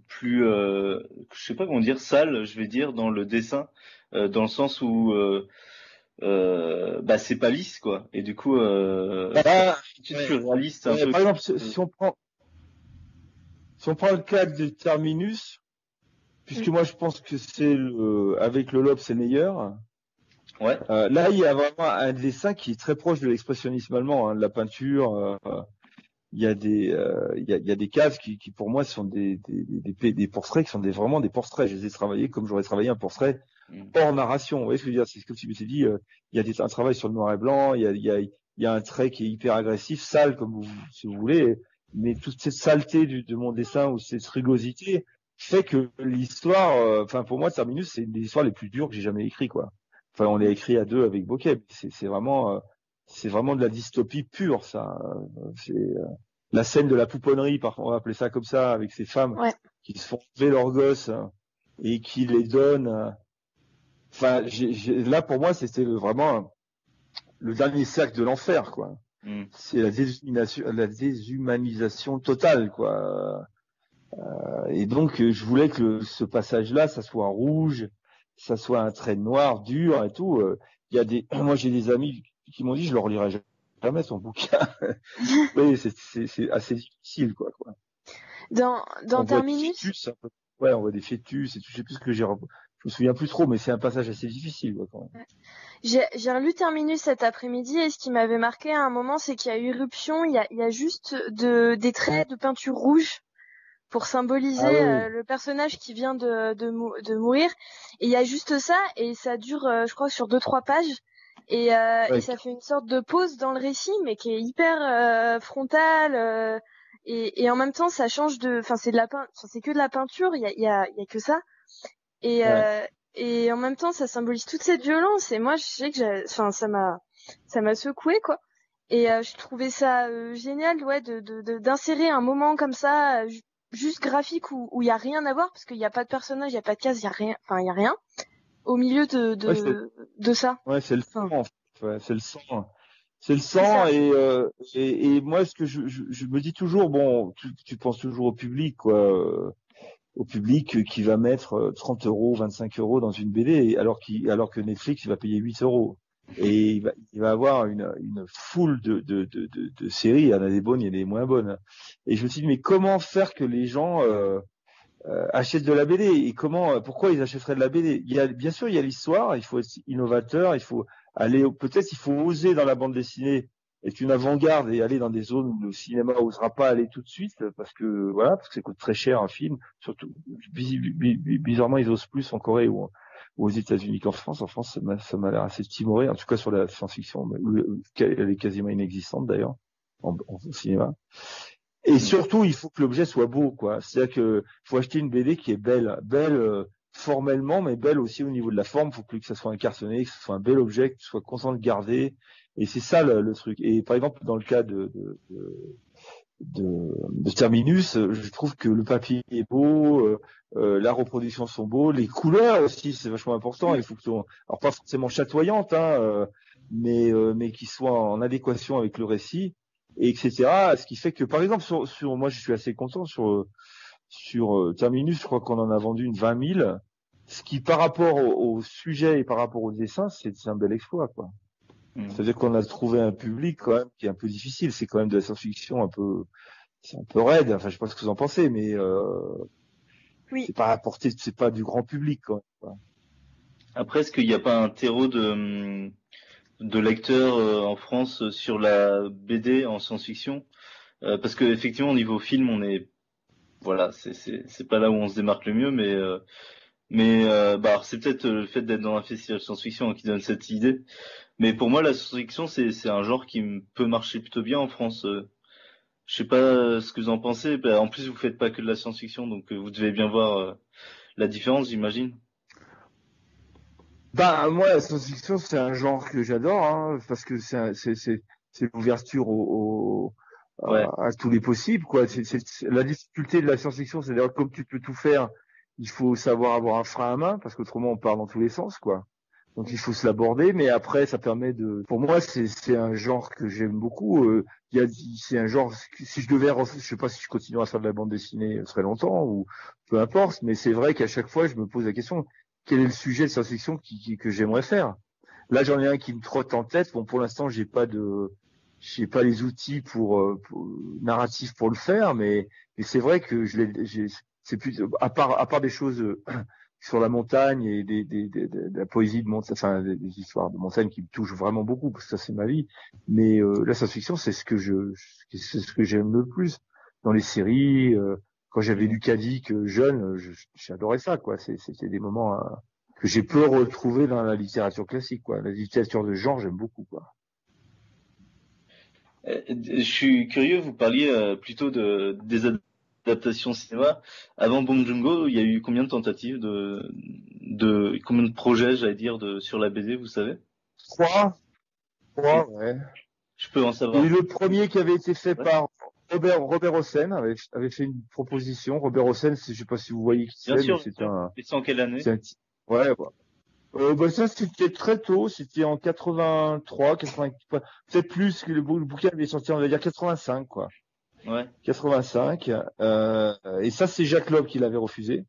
plus, euh, je sais pas comment dire, sale, je vais dire, dans le dessin, euh, dans le sens où euh, bah c'est pas lisse quoi. Et du coup, euh, bah, tu ouais. réaliste un ouais, peu. Par exemple, si on prend si on prend le cas de Terminus, puisque moi je pense que c'est le, avec le lobe c'est meilleur. Ouais. Euh, là, il y a vraiment un dessin qui est très proche de l'expressionnisme allemand, hein, de la peinture. Euh, il y a des, euh, il, y a, il y a des cases qui, qui, pour moi sont des, des, des, des, portraits qui sont des, vraiment des portraits. Je les ai travaillés comme j'aurais travaillé un portrait Mm. hors narration. Vous voyez ce que je veux dire? C'est comme si je m'étais dit, euh, il y a des, un travail sur le noir et blanc, il y a, il y, a, il y a un trait qui est hyper agressif, sale comme vous, si vous voulez, mais toute cette saleté du, de mon dessin ou cette rugosité fait que l'histoire, euh, enfin pour moi, Terminus, c'est une des histoires les plus dures que j'ai jamais écrit quoi. Enfin, on l'a écrit à deux avec Bokeh. C'est vraiment, euh, c'est vraiment de la dystopie pure, ça. C'est euh, la scène de la pouponnerie, on va appeler ça comme ça, avec ces femmes ouais. qui se font lever leurs gosses hein, et qui les donnent. Enfin, j ai, j ai, là pour moi, c'était vraiment le dernier cercle de l'enfer, quoi. Mm. C'est la la déshumanisation totale, quoi. Euh, et donc, je voulais que le, ce passage-là, ça soit rouge, ça soit un trait noir, dur et tout. Il y a des, <clears throat> moi j'ai des amis qui m'ont dit, je leur lirai jamais son bouquin. <laughs> oui, c'est assez difficile, quoi. quoi. Dans, dans Terminus. Peu. Ouais, on voit des fœtus et tout. Je sais plus ce que j'ai. Je me souviens plus trop, mais c'est un passage assez difficile, quoi, quand même. J'ai relu Terminus cet après-midi et ce qui m'avait marqué à un moment, c'est qu'il y a eu éruption. Il y a, il y a juste de, des traits de peinture rouge pour symboliser ah, oui. Euh, le personnage qui vient de, de, mou de, mourir. Et il y a juste ça et ça dure, euh, je crois, sur deux trois pages. Et, euh, ouais. et, ça fait une sorte de pause dans le récit, mais qui est hyper euh, frontale. Et, et, en même temps, ça change de, enfin, c'est de la peinture, c'est que de la peinture. Il y a, il y a, y a que ça. Et, ouais. et en même temps, ça symbolise toute cette violence. Et moi, je sais que, enfin, ça m'a, ça m'a secoué, quoi. Et je trouvais ça génial, ouais, de d'insérer de, un moment comme ça juste graphique où il y a rien à voir parce qu'il n'y a pas de personnage, il n'y a pas de case, il y a rien, enfin il y a rien au milieu de de, ouais, de ça. Ouais, c'est le sang. En fait. ouais, c'est le sang. C'est le sang et, euh, et, et moi ce que je, je, je, me dis toujours bon tu, tu penses toujours au public quoi euh, au public qui va mettre 30 euros 25 euros dans une BD alors qui alors que Netflix il va payer 8 euros et il va, il va avoir une, une foule de, de, de, de, de séries. Il y en a des bonnes, il y en a des moins bonnes. Et je me suis dit, mais comment faire que les gens euh, euh, achètent de la BD Et comment, euh, pourquoi ils achèteraient de la BD Il y a, bien sûr, il y a l'histoire. Il faut être innovateur. Il faut aller, peut-être, il faut oser dans la bande dessinée être une avant-garde et aller dans des zones où le cinéma n'osera pas aller tout de suite parce que voilà, parce que ça coûte très cher un film. Surtout, bizarrement, ils osent plus en Corée ou aux États-Unis qu'en France. En France, ça m'a l'air assez timoré, en tout cas sur la science-fiction. Elle est quasiment inexistante d'ailleurs en, en, cinéma. Et surtout, il faut que l'objet soit beau, quoi. C'est-à-dire que faut acheter une BD qui est belle, belle euh, formellement, mais belle aussi au niveau de la forme. Faut plus que ça soit un cartonné, que ce soit un bel objet, que tu sois content de garder. Et c'est ça le, le, truc. Et par exemple, dans le cas de, de, de de, Terminus, je trouve que le papier est beau, euh, euh, la reproduction sont beaux, les couleurs aussi c'est vachement important. Il faut que soient, alors pas forcément chatoyantes, hein, euh, mais mais qui soient en adéquation avec le récit, et etc. Ce qui fait que par exemple sur, sur moi je suis assez content sur sur Terminus, je crois qu'on en a vendu une 20 000, ce qui par rapport au, au sujet et par rapport au dessin, c'est un bel exploit quoi. Mmh. C'est-à-dire qu'on a trouvé un public quand même qui est un peu difficile. C'est quand même de la science-fiction un peu, c'est un peu raide. Enfin, je sais pas ce que vous en pensez, mais euh, oui. c'est pas apporté, c'est pas du grand public quand même. Après, est-ce qu'il n'y a pas un terreau de de lecteurs euh, en France sur la BD en science-fiction? Euh, Parce que effectivement, au niveau film, on est, voilà, c'est pas là où on se démarque le mieux, mais euh, mais bah c'est peut-être le fait d'être dans un festival science-fiction qui donne cette idée. Mais pour moi, la science-fiction, c'est, un genre qui peut marcher plutôt bien en France. Je sais pas ce que vous en pensez. En plus, vous faites pas que de la science-fiction, donc vous devez bien voir la différence, j'imagine. Bah moi, la science-fiction, c'est un genre que j'adore, hein, parce que c'est, l'ouverture au, au ouais. à, à, tous les possibles, quoi. La difficulté de la science-fiction, c'est d'ailleurs comme tu peux tout faire, il faut savoir avoir un frein à main, parce qu'autrement on part dans tous les sens, quoi. Donc il faut se l'aborder, mais après ça permet de. Pour moi, c'est un genre que j'aime beaucoup. Euh, c'est un genre. Si je devais, je sais pas si je continuerai à faire de la bande dessinée très longtemps ou peu importe, mais c'est vrai qu'à chaque fois je me pose la question quel est le sujet de science-fiction que j'aimerais faire? Là j'en ai un qui me trotte en tête. Bon pour l'instant j'ai pas de j'ai pas les outils pour, euh, pour narratifs pour le faire, mais mais c'est vrai que je l'ai. C'est plus à part à part des choses <clears throat> sur la montagne et des, des, des, de la poésie de montagne, enfin des, histoires de montagne qui me touchent vraiment beaucoup parce que ça c'est ma vie. Mais euh, la science-fiction c'est ce que je c'est ce que j'aime le plus dans les séries. Euh, quand j'avais lu Kadik jeune, j'adorais ça quoi. C'était des moments euh, que j'ai peu retrouvé dans la littérature classique quoi. La littérature de genre j'aime beaucoup quoi. Euh, je suis curieux, vous parliez plutôt de des adaptation cinéma. Avant Bong Joon-ho, il y a eu combien de tentatives de, de combien de projets, j'allais dire, de sur la BD, vous savez? Trois. Trois, ouais. Je peux en savoir. le premier qui avait été fait par Robert Robert Hossein avait, avait fait une proposition. Robert Hossein, je sais pas si vous voyez qui c'est, mais c'est un. Et c'est en quelle année? Ouais. Euh, bah ça c'était très tôt, c'était en 83, 80, peut-être plus que le, le bouquin avait sorti, on va dire 85 quoi. Ouais. 85. Euh, et ça, c'est Jacques Loeb qui l'avait refusé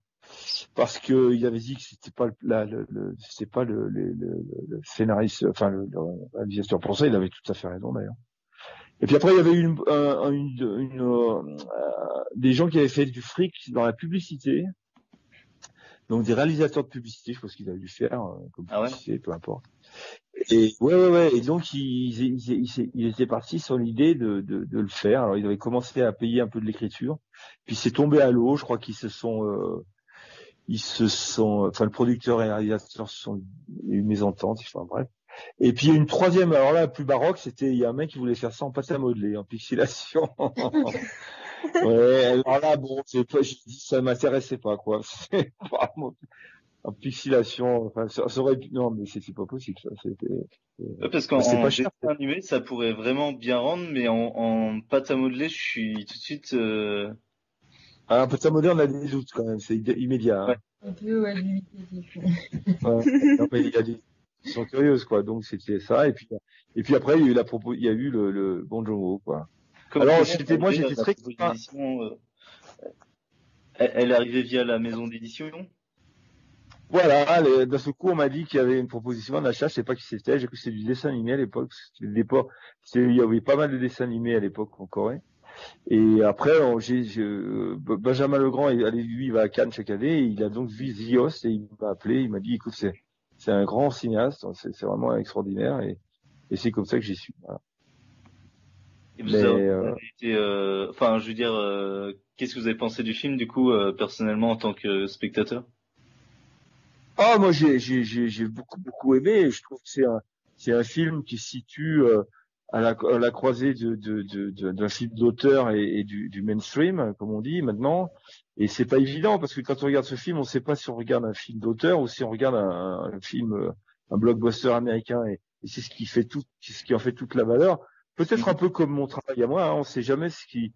parce que il avait dit que c'était pas le, le, c'était pas le, le, le, scénariste, enfin le, réalisateur ça. Il avait tout à fait raison d'ailleurs. Et puis après, il y avait une, une, une, euh, des gens qui avaient fait du fric dans la publicité. Donc des réalisateurs de publicité, je pense qu'il a dû faire, euh, comme ah publicité, peu importe. Et ouais, ouais, ouais. Et donc ils, ils, ils, étaient partis sur l'idée de, de, de, le faire. Alors ils avaient commencé à payer un peu de l'écriture, puis c'est tombé à l'eau. Je crois qu'ils se sont, euh, ils se sont, enfin le producteur et le réalisateur se sont eu mésentente. Enfin bref. Et puis une troisième. Alors là, plus baroque, c'était il y a un mec qui voulait faire ça en pâte à modeler, en pixelation. <laughs> ouais. Alors là, bon, pas, je dis ça m'intéressait pas quoi. <laughs> C'est en pixelation, enfin, ça, aurait non, mais c'est pas possible, ça, c'était, parce qu'en animé, ça pourrait vraiment bien rendre, mais en, en pâte à modeler, je suis tout de suite, euh... Ah, en pâte à modeler, on a des doutes quand même, c'est immédiat. Hein. Ouais. Un peu, ouais, ouais, il y a des, ils sont curieuses, quoi, donc c'était ça, et puis, et puis après, il y a eu la propos, il y a eu le, le bon Jomo, quoi. Alors, j'étais, moi, j'étais très, euh, elle, elle arrivait via la maison d'édition? Voilà, d'un seul coup, on m'a dit qu'il y avait une proposition d'achat, je sais pas qui c'était, j'ai cru que c'était du dessin animé à l'époque, il y avait pas mal de dessins animés à l'époque en Corée. Et après, j'ai, Benjamin Legrand, allez, lui, il va à Cannes chaque année, et il a donc vu Zios, et il m'a appelé, il m'a dit, écoute, c'est, c'est un grand cinéaste, c'est, vraiment extraordinaire, et, et c'est comme ça que j'ai su. Voilà. Et vous avez euh, été, euh, enfin, je veux dire, euh, qu'est-ce que vous avez pensé du film, du coup, personnellement, en tant que spectateur? Ah, moi j'ai j'ai j'ai beaucoup beaucoup aimé. Je trouve que c'est un c'est un film qui se situe euh, à, la, à la croisée de d'un de, de, film d'auteur et, et du, du, mainstream, comme on dit maintenant. Et c'est pas évident parce que quand on regarde ce film, on sait pas si on regarde un film d'auteur ou si on regarde un, un film, euh, un blockbuster américain. Et, et c'est ce qui fait tout, c'est ce qui en fait toute la valeur. Peut-être un peu comme mon travail à moi. Hein, on sait jamais ce qui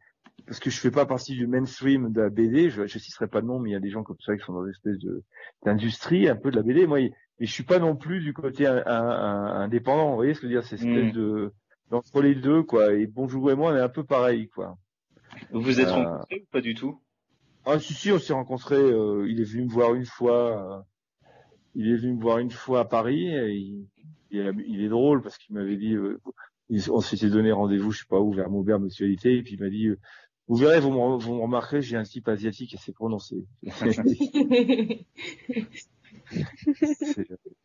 parce que je fais pas partie du mainstream de la BD, je, je citerai pas de nom, mais il y a des gens comme ça qui sont dans une espèce de d'industrie un peu de la BD. Moi, mais je suis pas non plus du côté un, un, indépendant. Vous voyez ce que je veux dire C'est espèce mm. de entre les deux, quoi. Et Bonjour et moi, on est un peu pareil, quoi. Vous vous êtes euh... rencontrés ou pas du tout? Ah si si, on s'est rencontrés. Euh, il est venu me voir une fois. Euh, il est venu me voir une fois à Paris. Et il, il, est drôle parce qu'il m'avait dit. Euh, on s'était donné rendez-vous, je sais pas où, vers Maubert Mutualité, et puis il m'a dit vous verrez, vous me, vous remarquerez, j'ai un type asiatique assez prononcé. <laughs>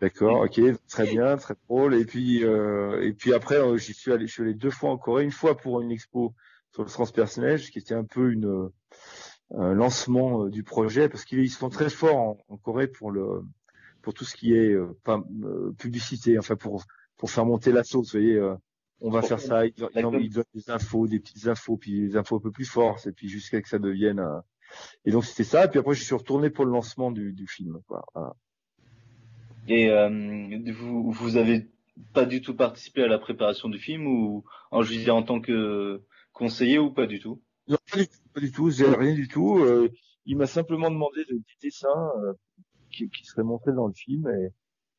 D'accord, ok, très bien, très drôle. Et puis, euh, et puis après, euh, j'y suis allé, je suis allé deux fois en Corée, une fois pour une expo sur le transpersonnage, qui était un peu une un lancement euh, du projet, parce qu'ils sont très forts en, en, Corée pour le pour tout ce qui est euh, pas, publicité, enfin pour pour faire monter la sauce, vous voyez on va faire ça, il donnent des infos, des petites infos, puis des infos un peu plus fortes, et puis jusqu'à que ça devienne. Euh, et donc c'était ça. Et puis après, je suis retourné pour le lancement du, du film. Quoi. Et euh, vous, vous avez pas du tout participé à la préparation du film ou en je en tant que conseiller ou pas du tout? Non, pas du tout. Pas du tout. Rien du tout. Euh, il m'a simplement demandé de, des dessins euh, qui, qui seraient montrés dans le film et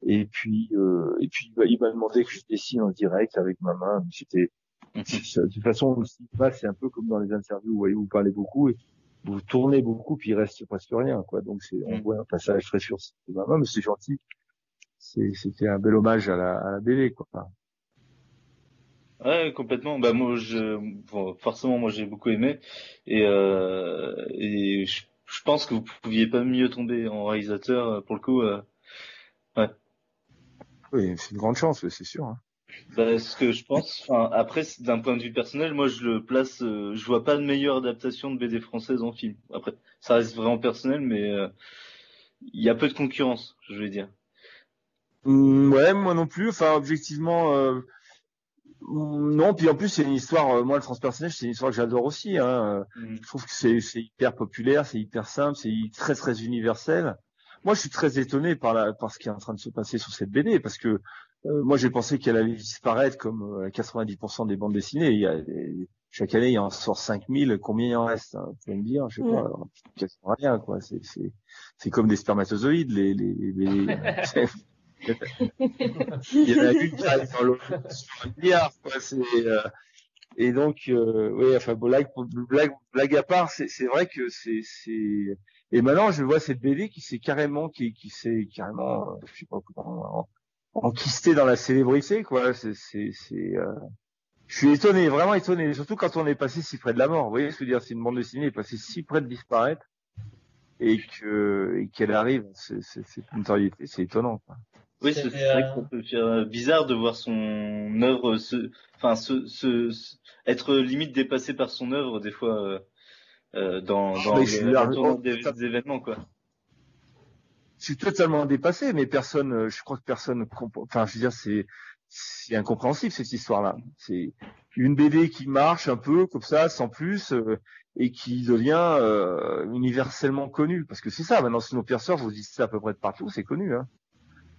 Et puis, euh, et puis bah, il m'a demandé que je dessine en direct avec ma main. C'était de toute façon, le cinéma, c'est un peu comme dans les interviews, vous voyez, vous parlez beaucoup et vous tournez beaucoup, puis il reste presque rien, quoi. Donc c'est, on voit un passage très sur ma main, mais c'est gentil. C'était un bel hommage à la, à la BD, quoi. Ouais, complètement. Bah moi, je, bon, forcément, moi j'ai beaucoup aimé et, euh, et je, je, pense que vous pouviez pas mieux tomber en réalisateur euh, pour le coup. Euh. Oui, c'est une grande chance, c'est sûr. Hein. Bah, ce que je pense. Enfin, après, d'un point de vue personnel, moi je le place. Euh, je vois pas de meilleure adaptation de BD française en film. Après, ça reste vraiment personnel, mais euh, il y a peu de concurrence, je vais dire. Mmh, ouais, moi non plus. Enfin, objectivement. Euh non, puis en plus c'est une histoire. Euh, moi, le transpersonnage, c'est une histoire que j'adore aussi. Hein. Mm. Je trouve que c'est hyper populaire, c'est hyper simple, c'est très très universel. Moi, je suis très étonné par, la, par ce qui est en train de se passer sur cette BD, parce que euh, moi, j'ai pensé qu'elle allait disparaître comme 90% euh, des bandes dessinées. Il y a, chaque année, il y en sort 5000. Combien il en reste hein, Vous pouvez me dire Je sais pas. Quasiment rien, quoi. C'est comme des spermatozoïdes. Les, les, les, <laughs> il y en a une qui arrive dans l'autre sur un milliard, quoi. C'est, euh, et donc, euh, oui, enfin, blague, blague, blague à part, c'est, c'est vrai que c'est, c'est, et maintenant, je vois cette BD qui s'est carrément, qui, qui s'est carrément, je sais pas comment, enquisté dans la célébrité, quoi. C'est, c'est, c'est, euh... je suis étonné, vraiment étonné, surtout quand on est passé si près de la mort. Vous voyez ce que je veux dire? C'est une bande dessinée est passée si près de disparaître et que, et qu'elle arrive, c'est, c'est, c'est une notoriété, c'est étonnant. Quoi. Oui, c'est vrai que ça peut faire bizarre de voir son œuvre se, enfin, se, se, être limite dépassé par son œuvre des fois euh, dans, dans, dans des, événements quoi. Je suis totalement dépassé, mais personne, euh, je crois que personne, enfin, je veux dire, c'est c'est incompréhensible cette histoire-là. C'est une BD qui marche un peu comme ça, sans plus, euh, et qui devient euh, universellement connue. Parce que c'est ça, maintenant Snowpiercer, vous dites ça à peu près de partout, c'est connu. Hein.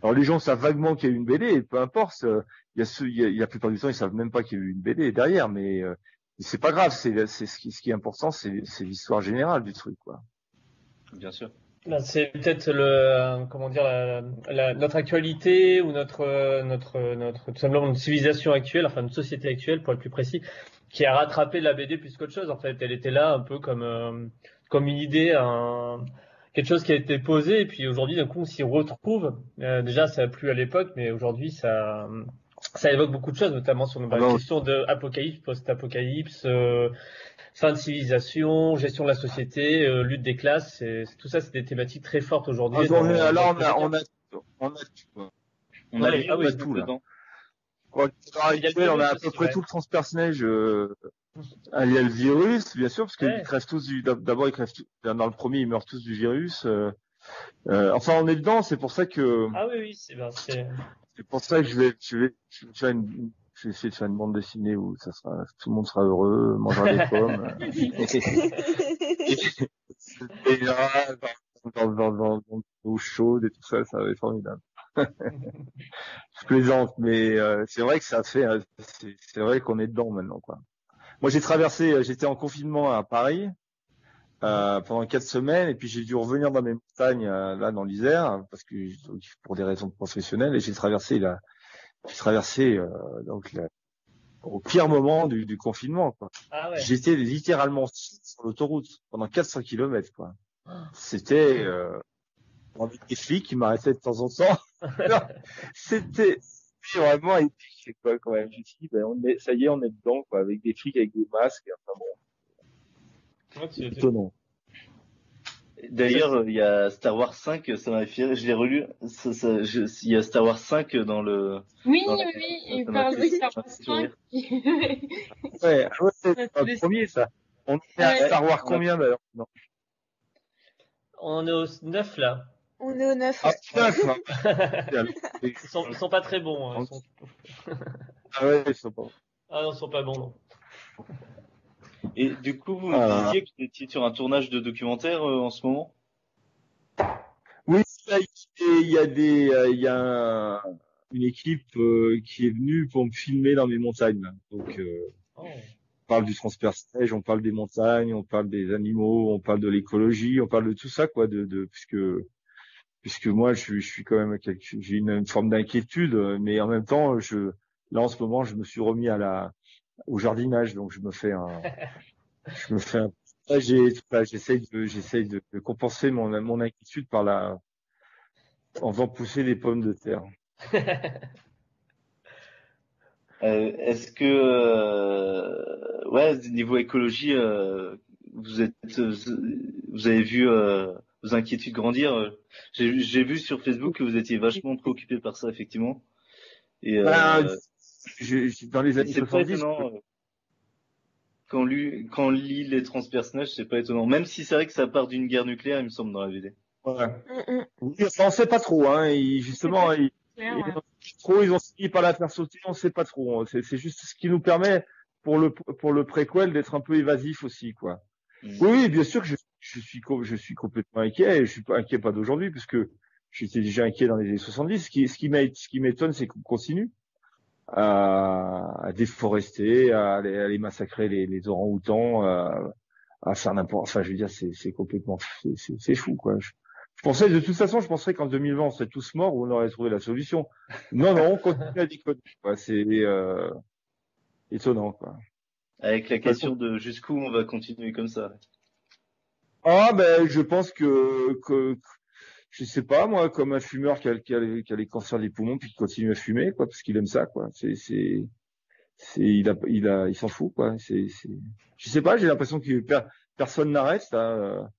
Alors les gens savent vaguement qu'il y a eu une BD, et peu importe. Euh, il y a ceux, il y a, la plupart du temps, ils savent même pas qu'il y a eu une BD derrière, mais euh, c'est pas grave. C'est, ce qui, ce qui est important, c'est, l'histoire générale du truc, quoi. Bien sûr. C'est peut-être le comment dire la, la, notre actualité ou notre notre notre tout simplement une civilisation actuelle, enfin une société actuelle pour être plus précis, qui a rattrapé la BD plus qu'autre chose. En fait, elle était là un peu comme euh, comme une idée, un, quelque chose qui a été posé et puis aujourd'hui d'un coup on s'y retrouve. Euh, déjà ça a plu à l'époque, mais aujourd'hui ça ça évoque beaucoup de choses, notamment sur la ah question de apocalypse, post-apocalypse, euh, fin de civilisation, gestion de la société, euh, lutte des classes. Tout ça, c'est des thématiques très fortes aujourd'hui. Ah, on, là, on a, on a, on a, on a, ah, oui, tout là. on a à peu près tout le transpersonnage euh, ah, il y a le virus, bien sûr, parce qu'ils crèvent tous du. D'abord, ils crèvent dans le premier, ils meurent tous du virus. Euh, euh, enfin, on est dedans, c'est pour ça que. Ah oui, oui, c'est bien. C'est pour ça que je vais, je vais, je vais, faire une, je vais essayer de faire une bande dessinée où ça sera, tout le monde sera heureux, mangera des pommes. <laughs> et là, dans, dans, dans, dans l'eau chaude et tout ça, ça va être formidable. <laughs> je plaisante, mais euh, c'est vrai que ça fait, c'est vrai qu'on est dedans maintenant, quoi. Moi, j'ai traversé, euh, j'étais en confinement à Paris euh, pendant quatre semaines, et puis j'ai dû revenir dans mes montagnes euh, là dans l'Isère parce que pour des raisons professionnelles, et j'ai traversé là, j'ai traversé euh, donc au pire moment du, du confinement. Quoi. Ah ouais. J'étais littéralement sur l'autoroute pendant 400 kilomètres. Quoi. C'était euh, des flics qui m'arrêtaient de temps en temps. <laughs> C'était vraiment épique quoi quand même. Je me dit, ben, on est, ça y est, on est dedans, quoi, avec des flics avec des masques. Enfin bon. C'est étonnant. D'ailleurs, il y a Star Wars 5, ça m'a fait je l'ai relu, ça, ça, je, il y a Star Wars 5 dans le... Oui, dans oui, oui, il parle de Star Wars 5. ouais, c'est le premier, ça. On est à Star Wars combien, d'ailleurs? On est au 9, là. On est au 9. Ah, 9 hein. <laughs> ils, sont, ils sont pas très bons. Hein. Sont... ah ouais, ils sont pas bons. Ah non, ils sont pas bons, non. Et du coup, vous me disiez que vous étiez sur un tournage de documentaire euh, en ce moment? Oui, il y a des, euh, il y a une équipe euh, qui est venue pour me filmer dans mes montagnes. Donc, oh. on parle du transpersonnage, on parle des montagnes, on parle des animaux, on parle de l'écologie, on parle de tout ça, quoi, de, de puisque puisque moi, je, je suis quand même, j'ai une, une, forme d'inquiétude, mais en même temps, je, là en ce moment, je me suis remis à la, au jardinage, donc je me fais un, je me fais un, j'essaie de, j'essaie de, de, compenser mon, mon inquiétude par la, en faisant pousser des pommes de terre. <laughs> Euh, est-ce que, euh, ouais, niveau écologie, euh, vous êtes, vous avez vu vos inquiétudes grandir? J'ai vu sur Facebook que vous étiez vachement préoccupé par ça, effectivement. Et bah, dans les années 70, quand, lui, quand on lit les transpersonages, c'est pas étonnant. Même si c'est vrai que ça part d'une guerre nucléaire, il me semble, dans la BD. Ouais. Mm, mm. Oui, on sait pas trop, hein. justement, ils, trop, ils ont fini par la faire sauter, on sait pas trop. C'est juste ce qui nous permet, pour le, pour le préquel, d'être un peu évasif aussi, quoi. Mm. Oui, bien sûr que je, je, suis, je suis complètement inquiet, et je suis pas inquiet pas d'aujourd'hui, puisque j'étais déjà inquiet dans les années 70. Ce qui, ce qui m'étonne, c'est qu'on continue à, à, déforester, à aller, à aller massacrer les, les orang-outans, à, à faire n'importe. Enfin, je veux dire, c'est complètement, c'est fou, quoi. Je, je pensais, de toute façon, je penserais qu'en 2020, on serait tous morts ou on aurait trouvé la solution. Non, non, on continue à déconner. C'est euh, étonnant, quoi. Avec la question de jusqu'où on va continuer comme ça. Ah ben, je pense que, que je sais pas moi, comme un fumeur qui a, qui a, qui a les cancers des poumons puis qui continue à fumer, quoi, parce qu'il aime ça, quoi. C'est, c'est, c'est, il a, il a, il s'en fout, quoi. C'est, c'est, je sais pas, j'ai l'impression que personne n'arrête. Ça,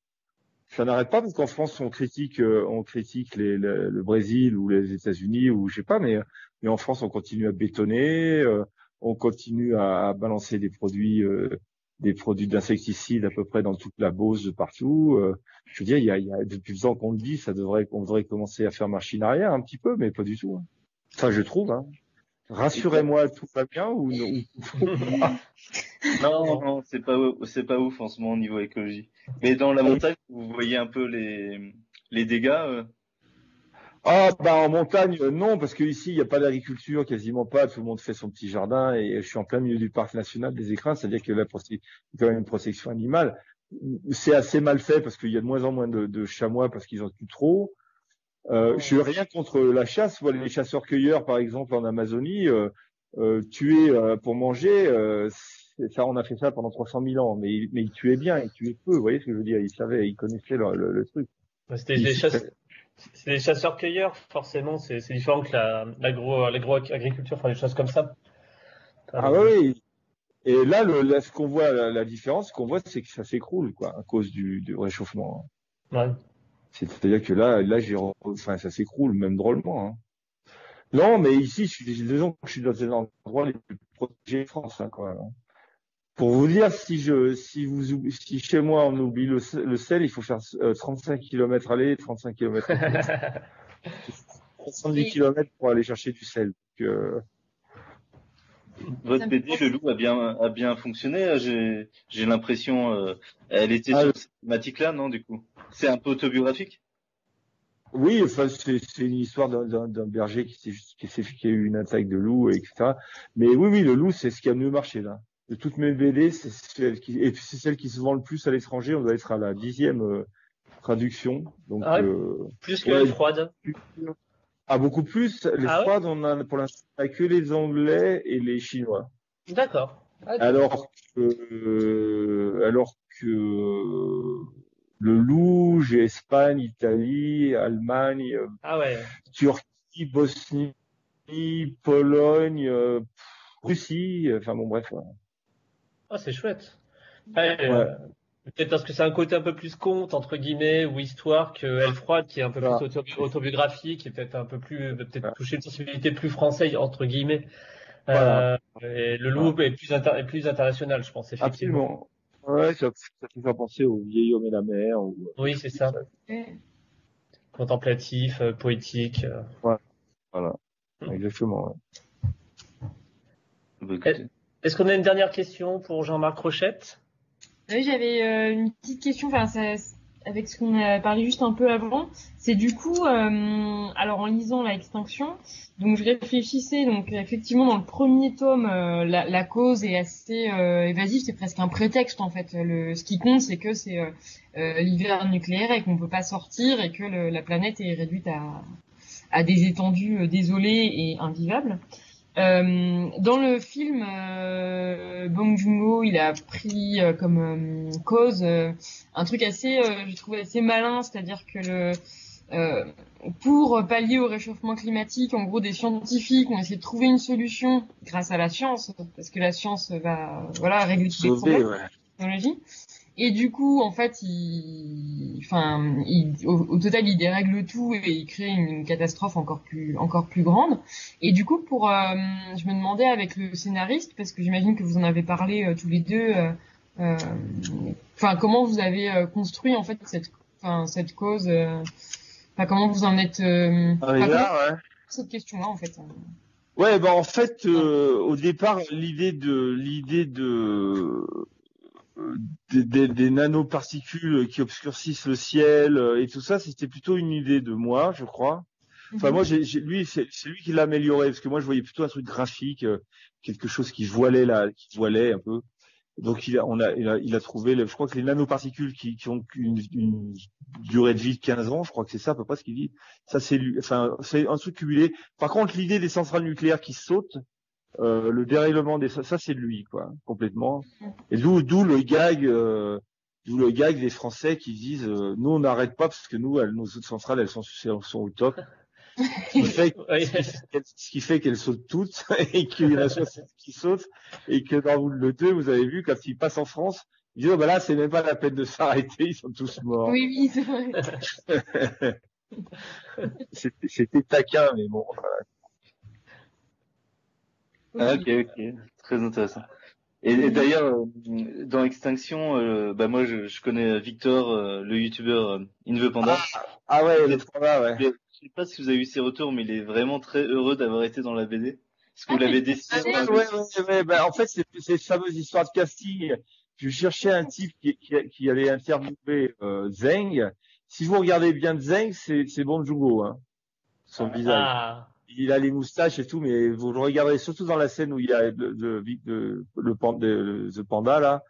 ça n'arrête pas parce qu'en France on critique euh, on critique les, le, Brésil ou les États-Unis ou je sais pas mais mais en France on continue à bétonner euh, on continue à, balancer des produits euh, des produits d'insecticides à peu près dans toute la Beauce de partout je veux dire il y a, depuis le temps qu'on le dit ça devrait on devrait commencer à faire machine arrière un petit peu mais pas du tout hein. enfin je trouve hein. Rassurez-moi, tout va bien ou non? Non, non, c'est pas c'est pas ouf en ce moment au niveau écologie. Mais dans la montagne, vous voyez un peu les les dégâts. Euh ah bah en montagne euh, non parce que ici il n'y a pas d'agriculture quasiment pas tout le monde fait son petit jardin et je suis en plein milieu du parc national des écrins c'est-à-dire que là il y a quand même une protection animale c'est assez mal fait parce qu'il y a de moins en moins de, de chamois parce qu'ils en tuent trop euh, je suis rien contre la chasse. Voilà, les chasseurs-cueilleurs, par exemple, en Amazonie, euh, euh, tuer euh, pour manger, euh, ça, on a fait ça pendant 300 000 ans. Mais, mais ils tuaient bien, ils tuaient peu. Vous voyez ce que je veux dire? Ils savaient, ils connaissaient le, le, truc. C'était des, chasse... des chasseurs-cueilleurs, forcément. C'est différent que l'agro-agriculture, enfin des choses comme ça. Ah oui. Et là, le, là ce qu'on voit, la, la différence, ce qu'on voit, c'est que ça s'écroule, quoi, à cause du, du réchauffement. Ouais. C'est-à-dire que là, là, j'ai, enfin, ça s'écroule même drôlement. Hein. Non, mais ici, je suis que je suis dans un endroit les plus protégés de France, hein, quand même. Hein. Pour vous dire, si je, si vous, si chez moi on oublie le, sel, il faut faire 35 km aller, 35 km 70 km pour aller chercher du sel. Donc, euh, votre BD, le loup, a bien, a bien fonctionné. J'ai, j'ai l'impression, euh, elle était ah, sur cette thématique-là, non, du coup? C'est un peu autobiographique? Oui, enfin, c'est, une histoire d'un, berger qui s'est, qui s'est, qui a eu une attaque de loup, etc. Mais oui, oui, le loup, c'est ce qui a mieux marché, là. De toutes mes BD, c'est celle qui, et c'est celle qui se vend le plus à l'étranger. On doit être à la dixième euh, traduction. Donc, ah euh, plus que la froide. Ah, beaucoup plus. Les ah froides, on a pour l'instant que les Anglais et les Chinois. D'accord. Ah, alors que, euh, alors que le j'ai Espagne, Italie, Allemagne, ah ouais. Turquie, Bosnie, Pologne, euh, Russie, enfin bon bref. Ah c'est chouette. Ouais, euh, Peut-être parce que c'est un côté un peu plus conte, entre guillemets, ou histoire que Elle froide, qui est un peu plus autobiographique, qui est peut-être un peu plus, peut-être toucher une sensibilité plus française, entre guillemets. Euh, et le loup est plus, est plus international, je pense, effectivement. Absolument. Ouais, ça, ça fait penser au vieil homme et la mer. Ou... Oui, c'est ça. Contemplatif, euh, poétique. Euh. Ouais, voilà. Hmm. Exactement. Ouais. Est-ce qu'on a une dernière question pour Jean-Marc Rochette? Oui, j'avais euh, une petite question. Enfin, avec ce qu'on a parlé juste un peu avant, c'est du coup, euh, alors en lisant La Extinction, donc je réfléchissais, donc effectivement dans le premier tome, euh, la, cause est assez évasive, c'est presque un prétexte en fait. Ce qui compte, c'est que c'est l'hiver nucléaire et qu'on peut pas sortir et que la planète est réduite à des étendues désolées et invivables. Euh, dans le film, euh, Bong Joon-ho, il a pris euh, comme euh, cause euh, un truc assez, je trouvais assez malin, c'est-à-dire que le, pour pallier au réchauffement climatique, en gros, des scientifiques ont essayé de trouver une solution grâce à la science, parce que la science va, voilà, régler toutes les problèmes. Et du coup, en fait, il, enfin, il, au, total, il dérègle tout et il crée une catastrophe encore plus, encore plus grande. Et du coup, pour, euh, je me demandais avec le scénariste, parce que j'imagine que vous en avez parlé euh, tous les deux, euh, euh, enfin, comment vous avez construit en fait cette, enfin, cette cause, enfin, comment vous en êtes, ah, là, ouais. cette question-là, en fait. Ouais, bah en fait, au départ, l'idée de l'idée de des, des, des, nanoparticules qui obscurcissent le ciel euh, et tout ça, c'était plutôt une idée de moi, je crois. Enfin, moi, j'ai, lui, c'est, lui qui l'a amélioré parce que moi, je voyais plutôt un truc graphique, euh, quelque chose qui voilait là, qui voilait un peu. Donc, il a, on a, il a, il a trouvé, je crois que les nanoparticules qui, qui ont une, une, durée de vie de 15 ans, je crois que c'est ça à peu près ce qu'il dit. Ça, c'est enfin, c'est un truc cumulé. Par contre, l'idée des centrales nucléaires qui sautent, euh, le dérèglement des ça c'est lui quoi complètement. Et d'où d'où le gag euh, d'où le gag des Français qui disent euh, nous on n'arrête pas parce que nous elles, nos autres centrales elles sont sont au top. <laughs> Ce qui fait, ce qui fait qu'elles sautent toutes <laughs> et qu'il y en a 60 qui sautent et que dans le 2 vous avez vu quand ils passent en France ils disent oh, bah là c'est même pas la peine de s'arrêter ils sont tous morts. Oui oui c'est vrai. <laughs> C'était taquin mais bon voilà. Ah, ok, ok, très intéressant. Et, d'ailleurs, euh, dans Extinction, euh, bah moi je, je, connais Victor, euh, le youtubeur Inve Panda. Ah, ah ouais, le Panda, ouais. Je sais pas si vous avez eu ses retours, mais il est vraiment très heureux d'avoir été dans la BD. Est-ce que vous ah, l'avez décidé ouais, ouais, ouais, bah, En fait, c'est cette fameuse histoire de casting. Je cherchais un type qui, qui, qui allait interviewer euh, Zeng. Si vous regardez bien Zeng, c'est bon Jugo, hein, son ah. visage il a les moustaches et tout, mais vous le regarderez surtout dans la scène où il y a le, le, le, le, panda là.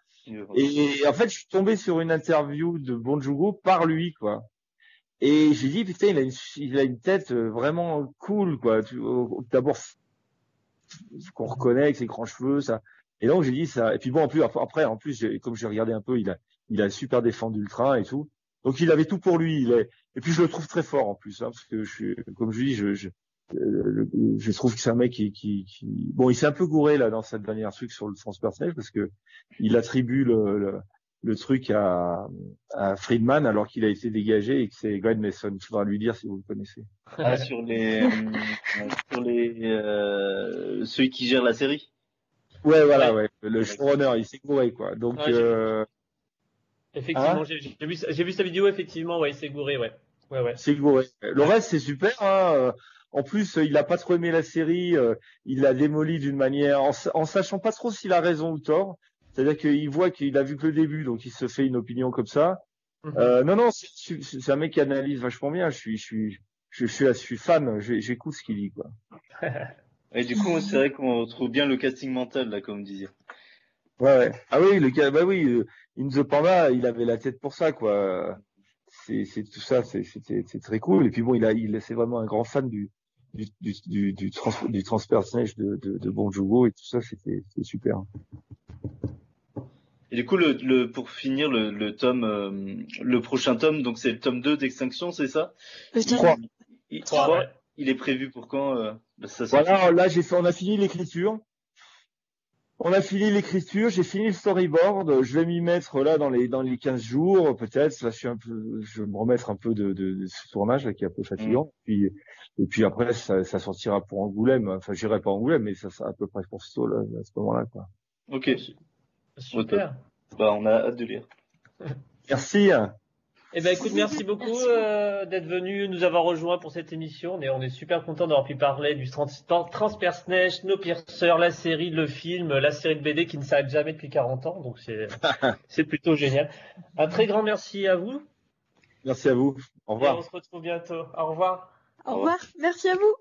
Et, en fait, je suis tombé sur une interview de Bonjour par lui, quoi. Et j'ai dit putain, il a une, il a une tête euh, vraiment cool, quoi. D'abord qu'on reconnaît avec ses grands cheveux, ça. Et donc j'ai dit ça. Et puis bon, en plus après, en plus, comme j'ai regardé un peu, il a, il a super défendu le train et tout. Donc il avait tout pour lui. Il est... Et puis je le trouve très fort en plus, hein, parce que je suis, comme je dis, je, je, euh, je trouve que c'est un mec qui, qui, qui... bon, il s'est un peu gouré là dans cette dernière truc sur le transpersonnage parce que il attribue le, le, le truc à, à, Friedman alors qu'il a été dégagé et que c'est Greg Mason. Il faudra lui dire si vous le connaissez. Ah, sur les, euh, sur les euh, ceux qui gèrent la série? Ouais, voilà, ouais. Le showrunner, il s'est gouré quoi. Donc. euh... Effectivement, hein j'ai vu, j'ai vu sa vidéo. Effectivement, ouais, il s'est gouré, ouais. Ouais, ouais. C'est gouré. Le reste, c'est super. Hein. En plus, il n'a pas trop aimé la série, euh, il l'a démoli d'une manière, en, sachant pas trop s'il a raison ou tort. C'est-à-dire qu'il voit qu'il a vu que le début, donc il se fait une opinion comme ça. Mhm. Euh, non, non, c'est un mec qui analyse vachement bien. Je suis, je suis, je suis, je suis fan. J'écoute ce qu'il dit, quoi. <laughs> Et du coup, c'est vrai qu'on retrouve bien le casting mental là, comme vous disiez. Ouais, ouais. Ah oui, le bah oui, euh, In the Panda, il avait la tête pour ça, quoi. C'est tout ça, c'est très cool. Et puis bon, il a, il, c'est vraiment un grand fan du, du, du, du, du, trans, du transpersonnage de, de, de Bon et tout ça, c'était super. Et du coup, le, le pour finir, le, le tome, euh, le prochain tome, donc c'est le tome 2 d'Extinction, c'est ça? Je 3. Il, 3, il est prévu pour quand euh, ça Voilà, là, j'ai fait, on a fini l'écriture. On a fini l'écriture, j'ai fini le storyboard, je vais m'y mettre là dans les dans les 15 jours peut-être. Là, je suis un peu, je vais me remettre un peu de, de, de ce tournage là qui est un peu fatigant. Mm. Puis et puis après ça, ça sortira pour Angoulême. Enfin, j'irai pas Angoulême, mais ça sera à peu près pour ce là à ce moment-là quoi. Ok. Super. Bah, on a hâte de lire. Merci. Eh ben écoute, merci beaucoup euh, d'être venu nous avoir rejoints pour cette émission. On est super content d'avoir pu parler du trans Transperce Neige, la série, le film, la série de BD qui ne s'arrête jamais depuis 40 ans. Donc <laughs> c'est plutôt génial. Un très grand merci à vous. Merci à vous. Au revoir. On se retrouve bientôt. Au revoir. Au revoir. Merci à vous.